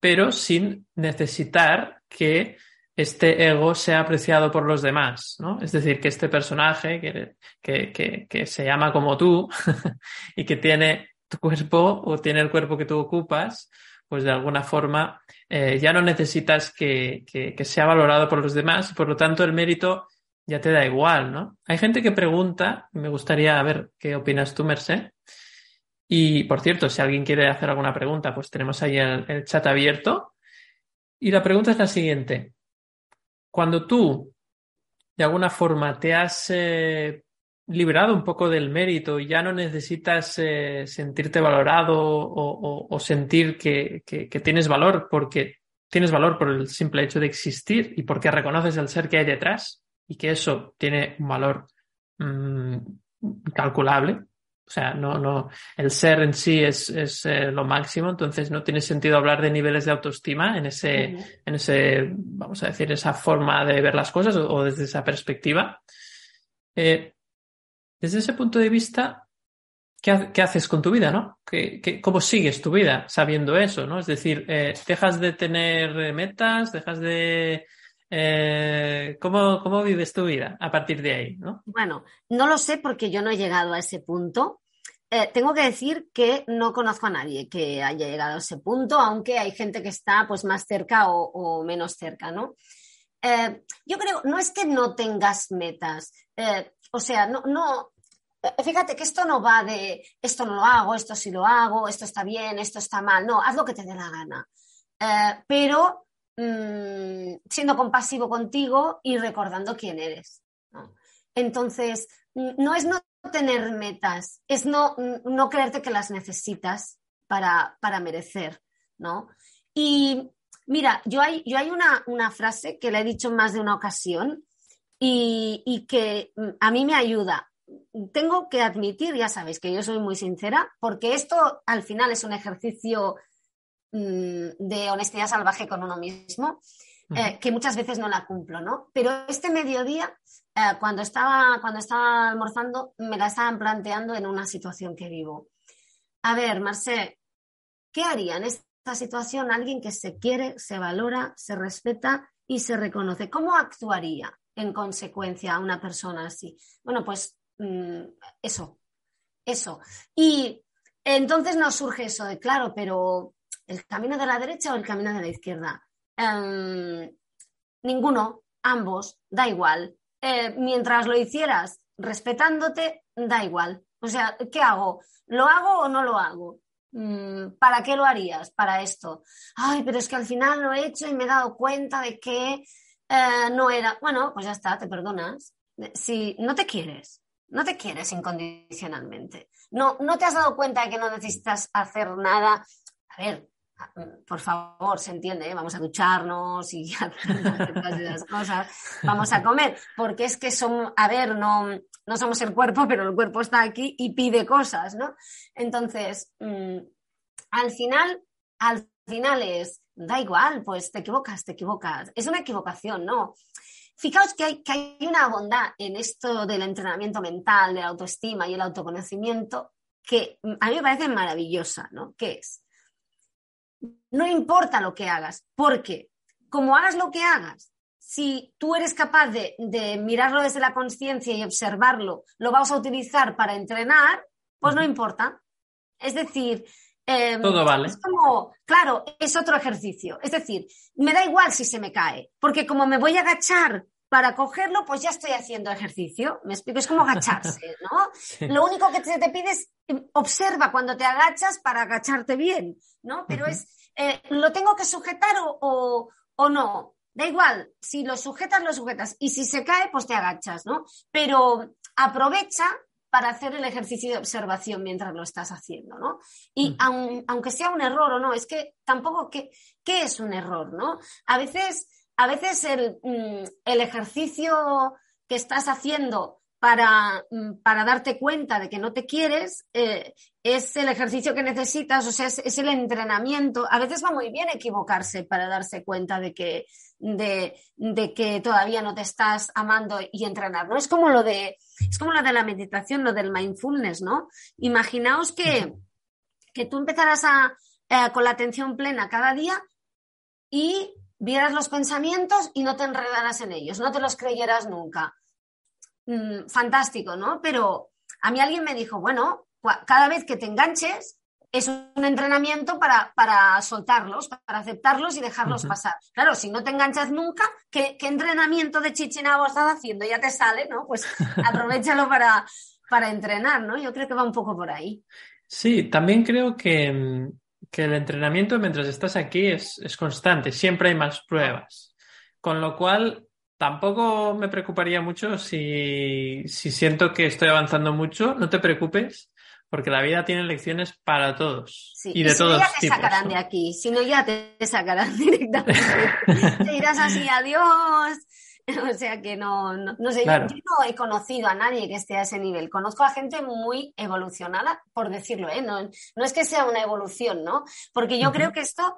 Speaker 1: pero sin necesitar que este ego sea apreciado por los demás, ¿no? Es decir, que este personaje que, que, que, que se llama como tú y que tiene tu cuerpo o tiene el cuerpo que tú ocupas, pues de alguna forma eh, ya no necesitas que, que, sea valorado por los demás, por lo tanto el mérito ya te da igual, ¿no? Hay gente que pregunta, me gustaría ver qué opinas tú, Merced. Y por cierto, si alguien quiere hacer alguna pregunta, pues tenemos ahí el, chat abierto. Y la pregunta es la siguiente. Cuando tú, de alguna forma, te has eh, liberado un poco del mérito y ya no necesitas eh, sentirte valorado o, sentir que, tienes valor porque tienes valor por el simple hecho de existir y porque reconoces el ser que hay detrás y que eso tiene un valor mm, calculable. O sea, no, no, el ser en sí es, es eh, lo máximo, entonces no tiene sentido hablar de niveles de autoestima en ese, en ese, vamos a decir, esa forma de ver las cosas o, desde esa perspectiva. Eh, desde ese punto de vista, ¿qué, haces con tu vida, no? ¿Qué, qué, cómo sigues tu vida sabiendo eso, no? Es decir, eh, dejas de tener metas, dejas de eh, ¿cómo, ¿cómo, vives tu vida a partir de ahí? ¿no?
Speaker 2: Bueno, no lo sé porque yo no he llegado a ese punto. Eh, tengo que decir que no conozco a nadie que haya llegado a ese punto, aunque hay gente que está pues más cerca o, menos cerca, ¿no? Eh, yo creo, no es que no tengas metas, o sea, no, no, fíjate que esto no va de esto no lo hago, esto sí lo hago, esto está bien, esto está mal, no, haz lo que te dé la gana. pero Mm, siendo compasivo contigo y recordando quién eres. Entonces, no es no tener metas, es no, no creerte que las necesitas para, para merecer, ¿no? Y mira, yo hay, yo hay una, una, frase que le he dicho en más de una ocasión y, y que mm, a mí me ayuda. Tengo que admitir, ya sabéis que yo soy muy sincera, porque esto al final es un ejercicio Mm, de honestidad salvaje con uno mismo, eh, que muchas veces no la cumplo, ¿no? Pero este mediodía, eh, cuando, estaba, cuando estaba almorzando, me la estaban planteando en una situación que vivo. A ver, Marcé, ¿qué haría en esta situación alguien que se quiere, se valora, se respeta y se reconoce? ¿Cómo actuaría en consecuencia una persona así? Bueno, pues mm, eso, eso. Y entonces nos surge eso de, claro, pero ¿El camino de la derecha o el camino de la izquierda? Em, ninguno, ambos, da igual. Eh, mientras lo hicieras respetándote, da igual. O sea, ¿qué hago? ¿Lo hago o no lo hago? Mm, ¿Para qué lo harías? Para esto. Ay, pero es que al final lo he hecho y me he dado cuenta de que eh, no era. Bueno, pues ya está, te perdonas. Si no te quieres, no te quieres incondicionalmente. No, no te has dado cuenta de que no necesitas hacer nada. A ver, por favor, se entiende, ¿eh? vamos a ducharnos y esas cosas, vamos a comer, porque es que son, a ver, no, no somos el cuerpo, pero el cuerpo está aquí y pide cosas, ¿no? Entonces, mm, al final, al final es, da igual, pues te equivocas, te equivocas. Es una equivocación, ¿no? Fijaos que hay, que hay una bondad en esto del entrenamiento mental, de la autoestima y el autoconocimiento que a mí me parece maravillosa, ¿no? ¿Qué es? no importa lo que hagas, porque como hagas lo que hagas, si tú eres capaz de, mirarlo desde la conciencia y observarlo, lo vas a utilizar para entrenar, pues no importa. Es decir,
Speaker 1: em, todo vale.
Speaker 2: Es como, claro, es otro ejercicio. Es decir, me da igual si se me cae, porque como me voy a agachar para cogerlo, pues ya estoy haciendo ejercicio. Me explico, es como agacharse, ¿no? Lo único que te, te pide es observa cuando te agachas para agacharte bien, ¿no? Pero es, eh, ¿lo tengo que sujetar o, no? Da igual, si lo sujetas, lo sujetas. Y si se cae, pues te agachas, ¿no? Pero aprovecha para hacer el ejercicio de observación mientras lo estás haciendo, ¿no? Y aunque sea un error o no, es que tampoco, ¿qué, qué es un error, no? A veces a veces mm, el, ejercicio que estás haciendo para, mm, para, darte cuenta de que no te quieres eh, es el ejercicio que necesitas, o sea, es, el entrenamiento. A veces va muy bien equivocarse para darse cuenta de que, de, que todavía no te estás amando y entrenar, ¿no? Es como lo de, es como lo de la meditación, lo del mindfulness, ¿no? Imaginaos que, que tú empezaras a, eh, con la atención plena cada día y vieras los pensamientos y no te enredaras en ellos, no te los creyeras nunca. Mm, fantástico, ¿no? Pero a mí alguien me dijo, bueno, cada vez que te enganches, es un entrenamiento para, para soltarlos, para aceptarlos y dejarlos pasar. Claro, si no te enganchas nunca, ¿qué, entrenamiento de chichinabo estás haciendo? Ya te sale, ¿no? Pues aprovechalo para, para entrenar, ¿no? Yo creo que va un poco por ahí.
Speaker 1: Sí, también creo que, que el entrenamiento mientras estás aquí es, es constante, siempre hay más pruebas. Con lo cual, tampoco me preocuparía mucho si, si siento que estoy avanzando mucho. No te preocupes, porque la vida tiene lecciones para todos. y de todos
Speaker 2: ya te sacarán de aquí, si no ya te sacarán directamente. te dirás así, adiós. O sea que no, no, sé, yo, no he conocido a nadie que esté a ese nivel. Conozco a gente muy evolucionada, por decirlo, ¿eh? no, no es que sea una evolución, ¿no? Porque yo creo que esto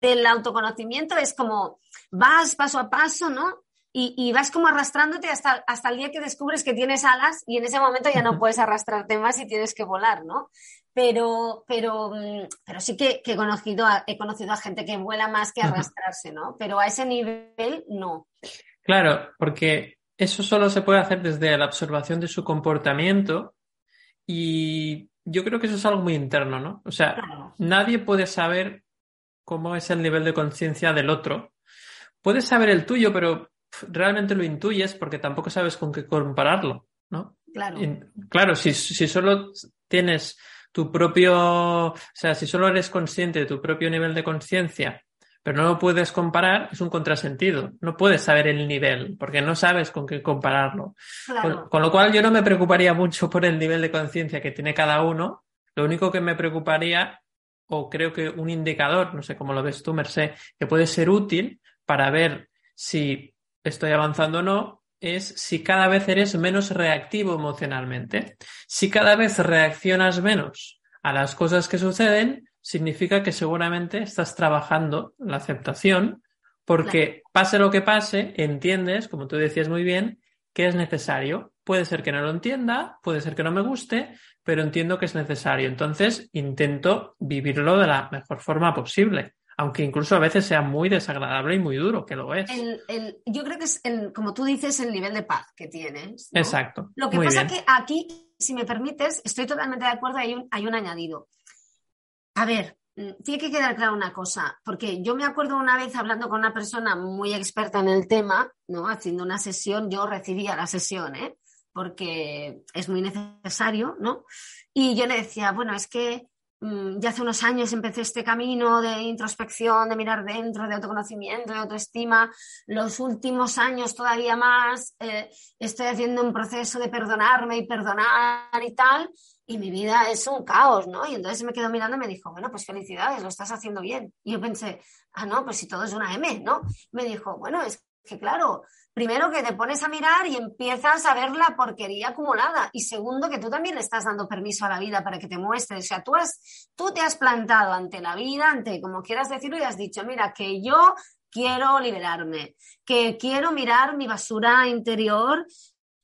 Speaker 2: del autoconocimiento es como vas paso a paso, ¿no? Y, vas como arrastrándote hasta, hasta el día que descubres que tienes alas y en ese momento ya no puedes arrastrarte más y tienes que volar, ¿no? Pero, pero, mm, pero sí que, he, conocido a, he conocido a gente que vuela más que arrastrarse, ¿no? Pero a ese nivel no.
Speaker 1: Claro, porque eso solo se puede hacer desde la observación de su comportamiento y yo creo que eso es algo muy interno, ¿no? O sea, nadie puede saber cómo es el nivel de conciencia del otro. Puedes saber el tuyo, pero realmente lo intuyes porque tampoco sabes con qué compararlo, ¿no?
Speaker 2: Claro.
Speaker 1: claro, si, si solo tienes tu propio, o sea, si solo eres consciente de tu propio nivel de conciencia, pero no lo puedes comparar, es un contrasentido. No puedes saber el nivel, porque no sabes con qué compararlo. Con, con, lo cual yo no me preocuparía mucho por el nivel de conciencia que tiene cada uno. Lo único que me preocuparía, o creo que un indicador, no sé cómo lo ves tú, Merced, que puede ser útil para ver si estoy avanzando o no, es si cada vez eres menos reactivo emocionalmente. Si cada vez reaccionas menos a las cosas que suceden, significa que seguramente estás trabajando la aceptación, porque pase lo que pase, entiendes, como tú decías muy bien, que es necesario. Puede ser que no lo entienda, puede ser que no me guste, pero entiendo que es necesario. Entonces, intento vivirlo de la mejor forma posible aunque incluso a veces sea muy desagradable y muy duro, que lo es.
Speaker 2: yo creo que es, el, como tú dices, el nivel de paz que tienes.
Speaker 1: Exacto.
Speaker 2: Lo que pasa es que aquí, si me permites, estoy totalmente de acuerdo, hay un, hay un añadido. A ver, mm, tiene que quedar claro una cosa, porque yo me acuerdo una vez hablando con una persona muy experta en el tema, ¿no? Haciendo una sesión, yo recibía la sesión, ¿eh? Porque es muy necesario, ¿no? Y yo le decía, bueno, es que ya hace unos años empecé este camino de introspección, de mirar dentro, de autoconocimiento, de autoestima. Los últimos años todavía más eh, estoy haciendo un proceso de perdonarme y perdonar y tal. Y mi vida es un caos, ¿no? Y entonces me quedó mirando y me dijo, bueno, pues felicidades, lo estás haciendo bien. Y yo pensé, ah, no, pues si todo es una M, ¿no? Me dijo, bueno, es que claro, primero que te pones a mirar y empiezas a ver la porquería acumulada. Y segundo, que tú también le estás dando permiso a la vida para que te muestre. O sea, tú, has, tú te has plantado ante la vida, ante como quieras decirlo, y has dicho, mira, que yo quiero liberarme, que quiero mirar mi basura interior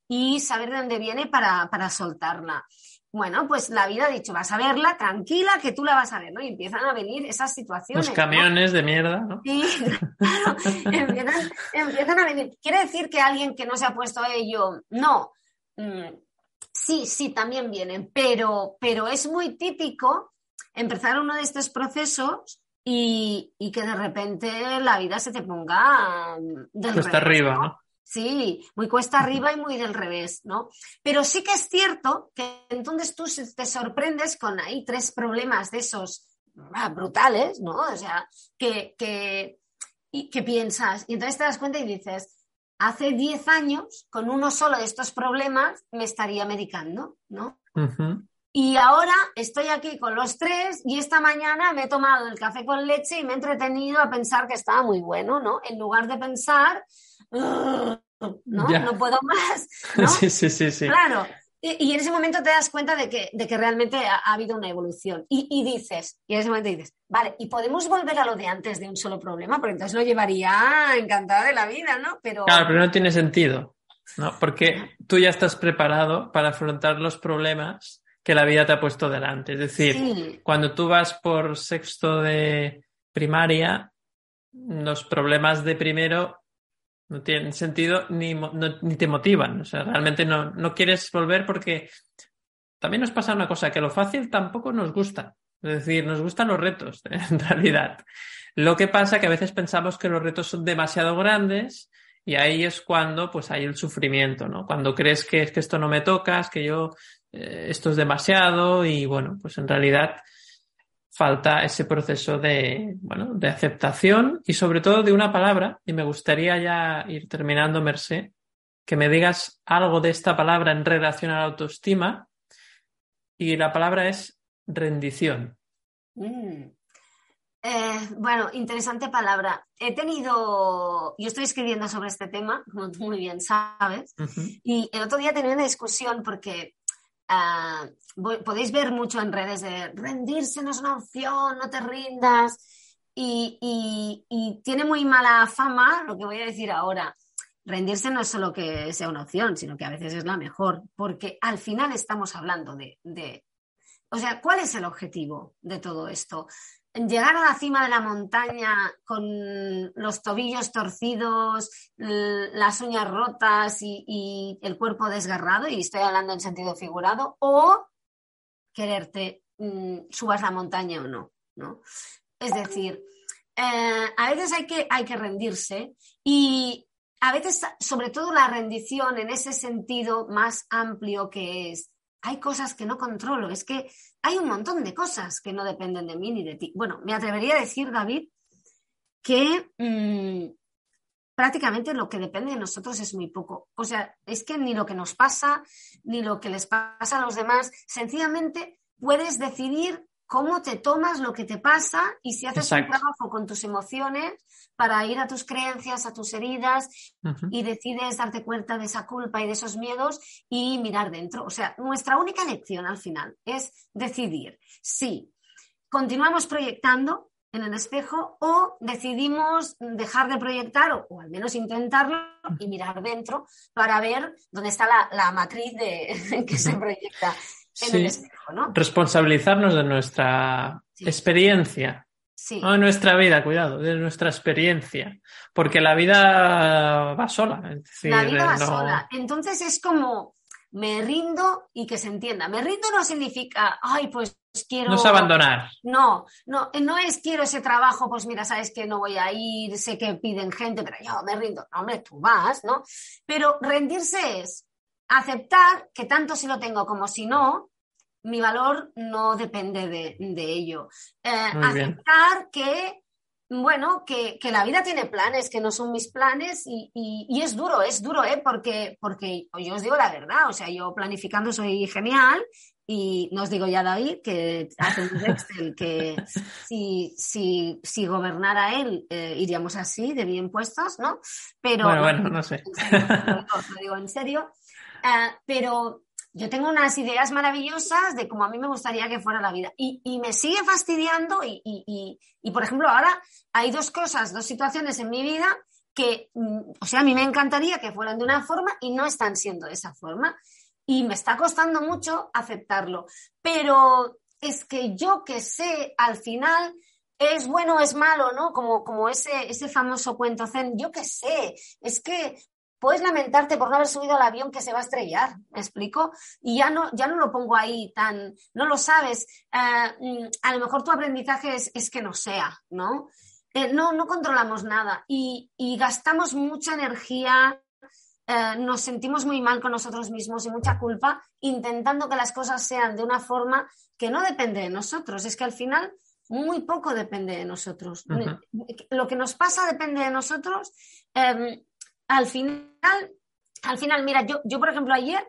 Speaker 2: y saber de dónde viene para, para soltarla. Bueno, pues la vida ha dicho, vas a verla, tranquila, que tú la vas a ver, ¿no? Y empiezan a venir esas situaciones.
Speaker 1: Los camiones de mierda, ¿no?
Speaker 2: Sí, claro, empiezan, a venir. ¿Quiere decir que alguien que no se ha puesto a ello? No. Mm, sí, sí, también vienen, pero, pero es muy típico empezar uno de estos procesos y, que de repente la vida se te ponga
Speaker 1: de Está arriba, ¿no?
Speaker 2: Sí, muy cuesta arriba y muy del revés, ¿no? Pero sí que es cierto que entonces tú te sorprendes con ahí tres problemas de esos ah, brutales, ¿no? O sea, que, que, que piensas y entonces te das cuenta y dices, hace 10 años con uno solo de estos problemas me estaría medicando, ¿no? Y ahora estoy aquí con los tres y esta mañana me he tomado el café con leche y me he entretenido a pensar que estaba muy bueno, ¿no? En lugar de pensar ¿no? No puedo más.
Speaker 1: Sí, sí, sí, sí.
Speaker 2: Claro. Y, en ese momento te das cuenta de que, de que realmente ha, habido una evolución. Y, dices, y en ese momento dices, vale, ¿y podemos volver a lo de antes de un solo problema? Porque entonces lo llevaría encantada de la vida, ¿no? Pero...
Speaker 1: Claro, pero no tiene sentido, ¿no? Porque tú ya estás preparado para afrontar los problemas que la vida te ha puesto delante. Es decir, cuando tú vas por sexto de primaria, los problemas de primero no tienen sentido ni, ni te motivan. O sea, realmente no, no quieres volver porque también nos pasa una cosa, que lo fácil tampoco nos gusta. Es decir, nos gustan los retos, en realidad. Lo que pasa que a veces pensamos que los retos son demasiado grandes y ahí es cuando pues hay el sufrimiento, ¿no? Cuando crees que es que esto no me toca, es que yo eh, esto es demasiado y bueno, pues en realidad falta ese proceso de, bueno, de aceptación y sobre todo de una palabra y me gustaría ya ir terminando, Mercé, que me digas algo de esta palabra en relación a la autoestima y la palabra es rendición.
Speaker 2: Mm. Eh, bueno, interesante palabra. He tenido, yo estoy escribiendo sobre este tema, como tú muy bien sabes, y el otro día tenía una discusión porque ah, podéis ver mucho en redes de rendirse no es una opción, no te rindas, y, tiene muy mala fama lo que voy a decir ahora. Rendirse no es solo que sea una opción, sino que a veces es la mejor, porque al final estamos hablando de o sea, ¿cuál es el objetivo de todo esto? Llegar a la cima de la montaña con los tobillos torcidos, las uñas rotas y, el cuerpo desgarrado, y estoy hablando en sentido figurado, o quererte, mm, subas la montaña o no, ¿no? Es decir, eh, a veces hay que, hay que rendirse y a veces, sobre todo la rendición en ese sentido más amplio que es hay cosas que no controlo, es que hay un montón de cosas que no dependen de mí ni de ti. Bueno, me atrevería a decir, David, que mm, prácticamente lo que depende de nosotros es muy poco. O sea, es que ni lo que nos pasa, ni lo que les pasa a los demás, sencillamente puedes decidir cómo te tomas lo que te pasa y si haces un trabajo con tus emociones para ir a tus creencias, a tus heridas y decides darte cuenta de esa culpa y de esos miedos y mirar dentro. O sea, nuestra única lección al final es decidir si continuamos proyectando en el espejo o decidimos dejar de proyectar o, al menos intentarlo y mirar dentro para ver dónde está la, matriz de, que se proyecta sí.
Speaker 1: Responsabilizarnos de nuestra experiencia. No de nuestra vida, cuidado, de nuestra experiencia. Porque la vida va sola.
Speaker 2: la vida va sola. Entonces es como me rindo y que se entienda. Me rindo no significa, ay, pues quiero.
Speaker 1: No es abandonar.
Speaker 2: No, no, no es quiero ese trabajo, pues mira, sabes que no voy a ir, sé que piden gente, pero yo me rindo. No, hombre, tú vas, ¿no? Pero rendirse es aceptar que tanto si lo tengo como si no, mi valor no depende de, ello. Eh, aceptar que, bueno, que, la vida tiene planes, que no son mis planes y, es duro, es duro, ¿eh? Porque, porque yo os digo la verdad, o sea, yo planificando soy genial y no os digo ya David que hace un Excel que si, si, si gobernara él eh, iríamos así de bien puestos, ¿no?
Speaker 1: Pero bueno, bueno, no sé.
Speaker 2: Lo digo en serio. Eh, pero yo tengo unas ideas maravillosas de cómo a mí me gustaría que fuera la vida. Y, me sigue fastidiando y, por ejemplo, ahora hay dos cosas, dos situaciones en mi vida que, mm, o sea, a mí me encantaría que fueran de una forma y no están siendo de esa forma. Y me está costando mucho aceptarlo. Pero es que yo que sé, al final, es bueno o es malo, ¿no? Como, como ese, ese famoso cuento zen, yo qué sé, es que puedes lamentarte por no haber subido al avión que se va a estrellar, ¿me explico? Y ya no, ya no lo pongo ahí tan, no lo sabes. Eh, mm, a lo mejor tu aprendizaje es, que no sea, ¿no? Eh, no, no controlamos nada y, gastamos mucha energía, eh, nos sentimos muy mal con nosotros mismos y mucha culpa intentando que las cosas sean de una forma que no depende de nosotros. Es que al final muy poco depende de nosotros. Lo que nos pasa depende de nosotros. Al final, al final, mira, yo, yo por ejemplo ayer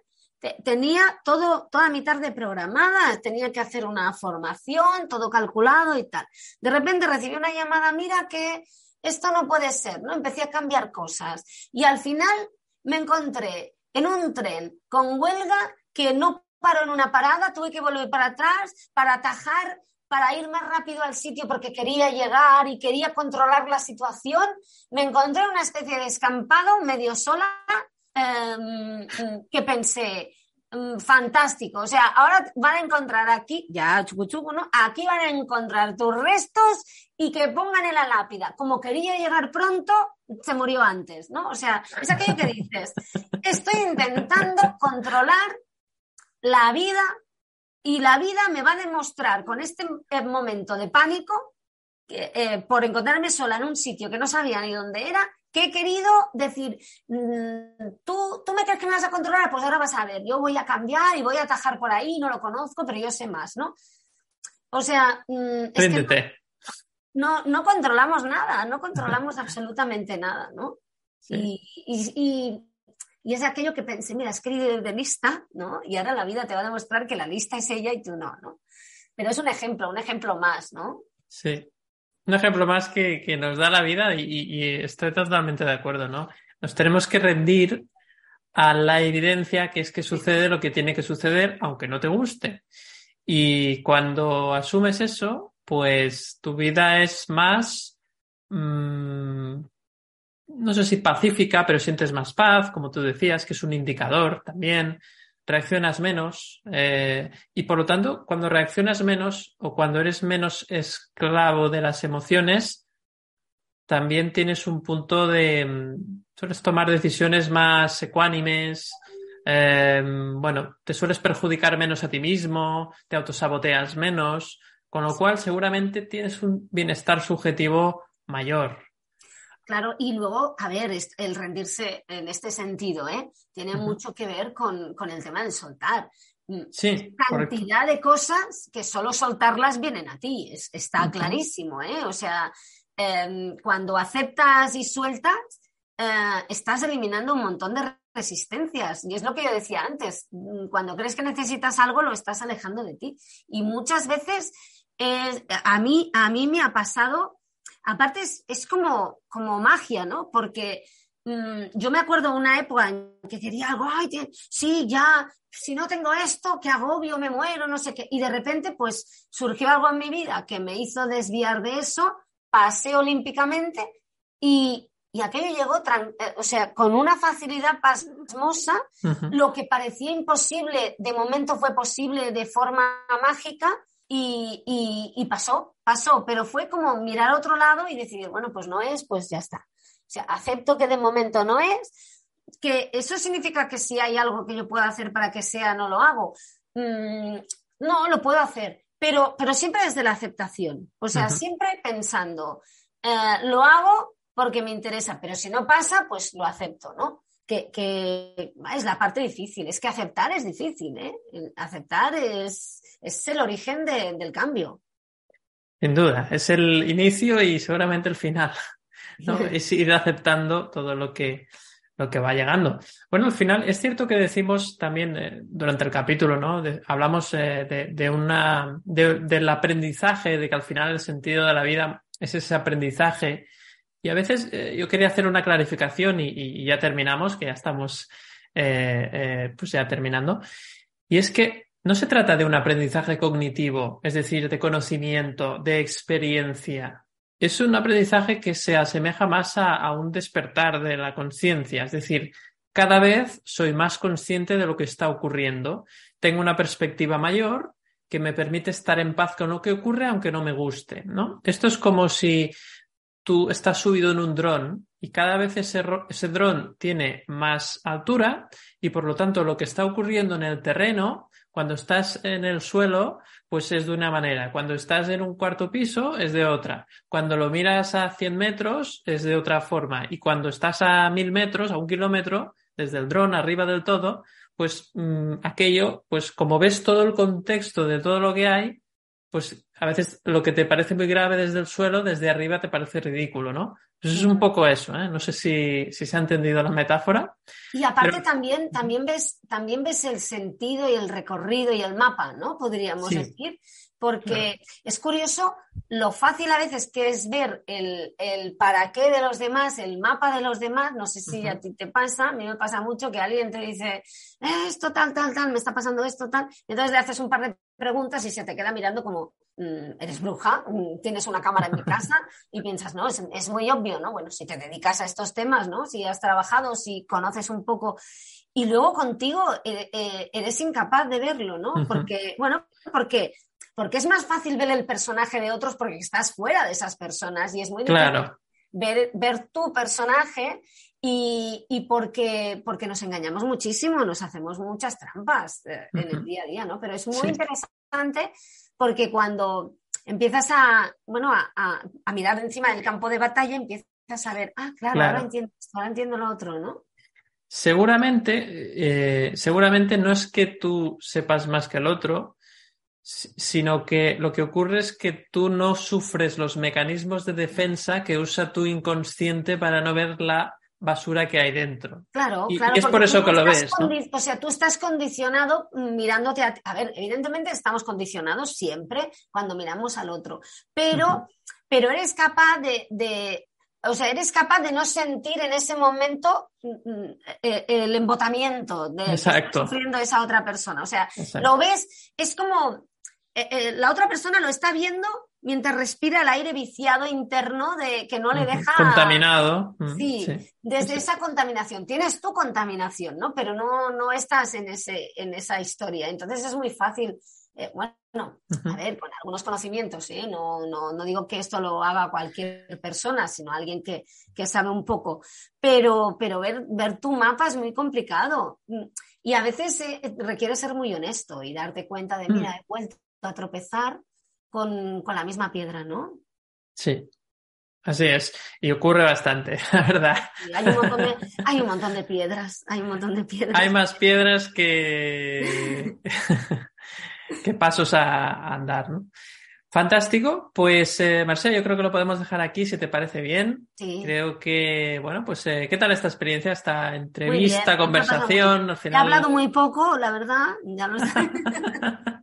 Speaker 2: tenía todo, toda mi tarde programada, tenía que hacer una formación, todo calculado y tal. De repente recibí una llamada, mira que esto no puede ser, ¿no? Empecé a cambiar cosas y al final me encontré en un tren con huelga que no paró en una parada, tuve que volver para atrás para atajar para ir más rápido al sitio porque quería llegar y quería controlar la situación, me encontré una especie de escampado medio sola em, que pensé, mm, fantástico. O sea, ahora van a encontrar aquí, ya chucu, ¿no? Aquí van a encontrar tus restos y que pongan en la lápida. Como quería llegar pronto, se murió antes, ¿no? O sea, es aquello que dices, estoy intentando controlar la vida y la vida me va a demostrar con este momento de pánico, eh, por encontrarme sola en un sitio que no sabía ni dónde era, que he querido decir, mm, ¿tú, tú me crees que me vas a controlar, pues ahora vas a ver, yo voy a cambiar y voy a atajar por ahí, no lo conozco, pero yo sé más, ¿no? O sea, mm, no, no controlamos nada, no controlamos absolutamente nada, ¿no? Y, y, y, es aquello que pensé, mira, has querido de lista, ¿no? Y ahora la vida te va a demostrar que la lista es ella y tú no, ¿no? Pero es un ejemplo, un ejemplo más, ¿no?
Speaker 1: Sí. Un ejemplo más que, que nos da la vida y, y, estoy totalmente de acuerdo, ¿no? Nos tenemos que rendir a la evidencia que es que sucede lo que tiene que suceder, aunque no te guste. Y cuando asumes eso, pues tu vida es más, mmm, no sé si pacífica, pero sientes más paz, como tú decías, que es un indicador también, reaccionas menos eh, y por lo tanto, cuando reaccionas menos o cuando eres menos esclavo de las emociones, también tienes un punto de, mm, sueles tomar decisiones más ecuánimes, eh, bueno, te sueles perjudicar menos a ti mismo, te autosaboteas menos, con lo cual seguramente tienes un bienestar subjetivo mayor.
Speaker 2: Claro, y luego, a ver, el rendirse en este sentido, ¿eh? tiene mucho que ver con, el tema del soltar.
Speaker 1: Mm, sí.
Speaker 2: Cantidad de cosas que solo soltarlas vienen a ti, está clarísimo, ¿eh? O sea, em, cuando aceptas y sueltas, eh, estás eliminando un montón de resistencias. Y es lo que yo decía antes, mm, cuando crees que necesitas algo, lo estás alejando de ti. Y muchas veces a, mí, a mí me ha pasado aparte es, como, como magia, ¿no? Porque mm, yo me acuerdo una época en que quería algo, ay, sí, ya, si no tengo esto, qué agobio, me muero, no sé qué. Y de repente, pues surgió algo en mi vida que me hizo desviar de eso, pasé olímpicamente y, y aquello llegó, eh, o sea, con una facilidad pasmosa, lo que parecía imposible, de momento fue posible de forma mágica y, pasó, pasó, pero fue como mirar a otro lado y decidir, bueno, pues no es, pues ya está. O sea, acepto que de momento no es, que eso significa que si hay algo que yo pueda hacer para que sea, no lo hago. Mm, no, lo puedo hacer, pero, pero siempre desde la aceptación. O sea, siempre pensando, eh, lo hago porque me interesa, pero si no pasa, pues lo acepto, ¿no? Que, que, es la parte difícil, es que aceptar es difícil, ¿eh? Aceptar es, es el origen del cambio.
Speaker 1: Sin duda, es el inicio y seguramente el final. ¿no? es ir aceptando todo lo que, lo que va llegando. Bueno, al final es cierto que decimos también eh, durante el capítulo, ¿no? hablamos eh, de, una, del aprendizaje, de que al final el sentido de la vida es ese aprendizaje. Y a veces eh, yo quería hacer una clarificación y, y, ya terminamos, que ya estamos pues ya terminando. Y es que no se trata de un aprendizaje cognitivo, es decir, de conocimiento, de experiencia. Es un aprendizaje que se asemeja más a, un despertar de la conciencia, es decir, cada vez soy más consciente de lo que está ocurriendo, tengo una perspectiva mayor que me permite estar en paz con lo que ocurre aunque no me guste, ¿no? Esto es como si tú estás subido en un dron y cada vez ese, ese dron tiene más altura y por lo tanto lo que está ocurriendo en el terreno cuando estás en el suelo, pues es de una manera. Cuando estás en un cuarto piso, es de otra. Cuando lo miras a 100 metros, es de otra forma. Y cuando estás a 1000 metros, a un kilómetro, desde el dron arriba del todo, pues mm, aquello, pues como ves todo el contexto de todo lo que hay, pues a veces lo que te parece muy grave desde el suelo, desde arriba te parece ridículo, ¿no? Pues es un poco eso, ¿eh? No sé si, se ha entendido la metáfora.
Speaker 2: Y aparte también, también, ves, también ves el sentido y el recorrido y el mapa, ¿no? Podríamos decir porque es curioso lo fácil a veces que es ver el, para qué de los demás, el mapa de los demás, no sé si a ti te pasa, a mí me pasa mucho que alguien te dice, eh, esto tal, tal, tal, me está pasando esto tal, y entonces le haces un par de preguntas y se te queda mirando como, eres bruja, mm, tienes una cámara en mi casa y piensas, no, es, muy obvio, ¿no? Bueno, si te dedicas a estos temas, ¿no? Si has trabajado, si conoces un poco y luego contigo eh, eh, eres incapaz de verlo, ¿no? Porque, bueno, porque porque es más fácil ver el personaje de otros porque estás fuera de esas personas y es muy
Speaker 1: claro.
Speaker 2: ver, ver tu personaje y, y porque, porque nos engañamos muchísimo, nos hacemos muchas trampas eh, en el día a día, ¿no? Pero es muy interesante porque cuando empiezas a, bueno, a, a, mirar encima del campo de batalla, empiezas a ver, ah, claro, Ahora, entiendo, ahora entiendo lo otro, ¿no?
Speaker 1: Seguramente, eh, seguramente no es que tú sepas más que el otro, sino que lo que ocurre es que tú no sufres los mecanismos de defensa que usa tu inconsciente para no ver la basura que hay dentro.
Speaker 2: Claro, claro.
Speaker 1: Y es por eso que lo ves.
Speaker 2: O sea, tú estás condicionado mirándote a... A ver, evidentemente estamos condicionados siempre cuando miramos al otro, pero, pero eres capaz de, de, o sea, eres capaz de no sentir en ese momento mm, mm, eh, el embotamiento de
Speaker 1: Exacto.
Speaker 2: sufriendo esa otra persona. O sea, lo ves, es como eh, eh, la otra persona lo está viendo mientras respira el aire viciado interno de que no le deja
Speaker 1: contaminado.
Speaker 2: Sí, desde esa contaminación. Tienes tu contaminación, ¿no? Pero no, no estás en, ese, en esa historia. Entonces es muy fácil eh, bueno, a ver, con algunos conocimientos, ¿eh? no, no, no, digo que esto lo haga cualquier persona, sino alguien que, que sabe un poco, pero, pero ver, ver, tu mapa es muy complicado y a veces eh, requiere ser muy honesto y darte cuenta de, mira, mm. he vuelto a tropezar con, con la misma piedra, ¿no?
Speaker 1: Sí, Así es, y ocurre bastante, la verdad.
Speaker 2: hay, un montón de, hay, un montón de, piedras, hay un montón de piedras.
Speaker 1: Hay más piedras que, qué pasos a, andar, ¿no? Fantástico. Pues, eh, Marcela, yo creo que lo podemos dejar aquí, si te parece bien.
Speaker 2: Sí.
Speaker 1: Creo que, bueno, pues, eh, ¿qué tal esta experiencia, esta entrevista, conversación? Al final...
Speaker 2: He hablado muy poco, la verdad. Ya lo sé.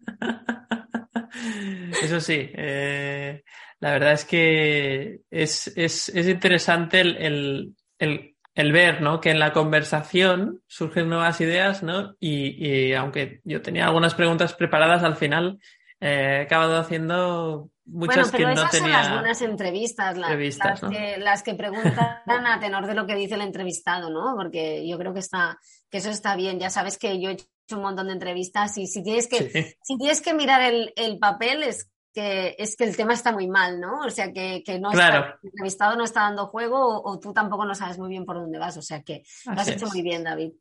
Speaker 1: Eso sí, eh, la verdad es que es, es, es interesante el, el, el el ver, ¿no? Que en la conversación surgen nuevas ideas, ¿no? Y, aunque yo tenía algunas preguntas preparadas, al final eh, he acabado haciendo muchas que no tenía. Son
Speaker 2: las buenas entrevistas, las, que, las que preguntan a tenor de lo que dice el entrevistado, ¿no? Porque yo creo que está, que eso está bien. Ya sabes que yo he un montón de entrevistas y si tienes que, si tienes que mirar el, el papel es que es que el tema está muy mal, ¿no? O sea, que, no está, el entrevistado no está dando juego o, tú tampoco no sabes muy bien por dónde vas. O sea, que lo has hecho muy bien, David.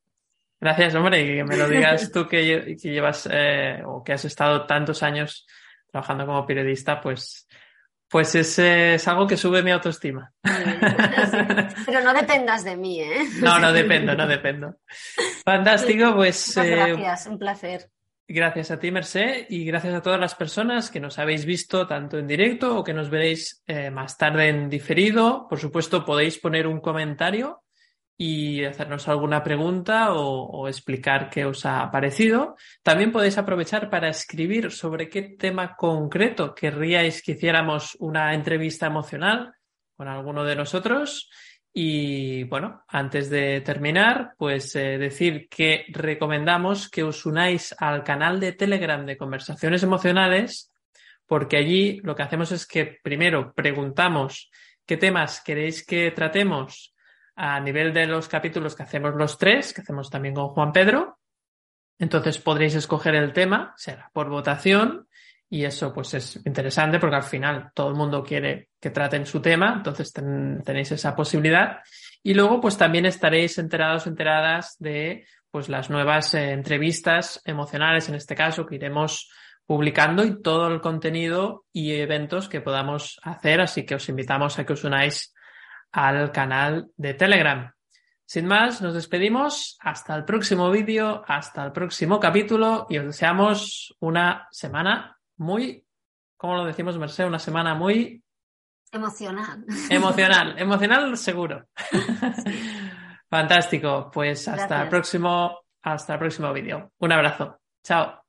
Speaker 1: Gracias, hombre, y que me lo digas tú que, llevas eh, o que has estado tantos años trabajando como periodista, pues, pues es, es algo que sube mi autoestima.
Speaker 2: Pero no dependas de mí, ¿eh?
Speaker 1: No, no dependo, no dependo. Fantástico, pues.
Speaker 2: Eh, gracias, un placer.
Speaker 1: Gracias a ti, Mercé, y gracias a todas las personas que nos habéis visto tanto en directo o que nos veréis eh, más tarde en diferido. Por supuesto, podéis poner un comentario y hacernos alguna pregunta o, explicar qué os ha parecido. También podéis aprovechar para escribir sobre qué tema concreto querríais que hiciéramos una entrevista emocional con alguno de nosotros. Y bueno, antes de terminar, pues eh, decir que recomendamos que os unáis al canal de Telegram de conversaciones emocionales, porque allí lo que hacemos es que primero preguntamos qué temas queréis que tratemos a nivel de los capítulos que hacemos los tres, que hacemos también con Juan Pedro. Entonces podréis escoger el tema, será por votación, y eso pues es interesante porque al final todo el mundo quiere que traten su tema, entonces tenéis esa posibilidad. Y luego pues también estaréis enterados, enteradas de pues las nuevas eh, entrevistas emocionales en este caso que iremos publicando y todo el contenido y eventos que podamos hacer. Así que os invitamos a que os unáis al canal de Telegram. Sin más, nos despedimos. Hasta el próximo vídeo, hasta el próximo capítulo y os deseamos una semana muy, ¿cómo lo decimos, Merced? Una semana muy...
Speaker 2: Emocional.
Speaker 1: Emocional, emocional seguro. Fantástico. Pues hasta el próximo, hasta el próximo vídeo. Un abrazo. Chao.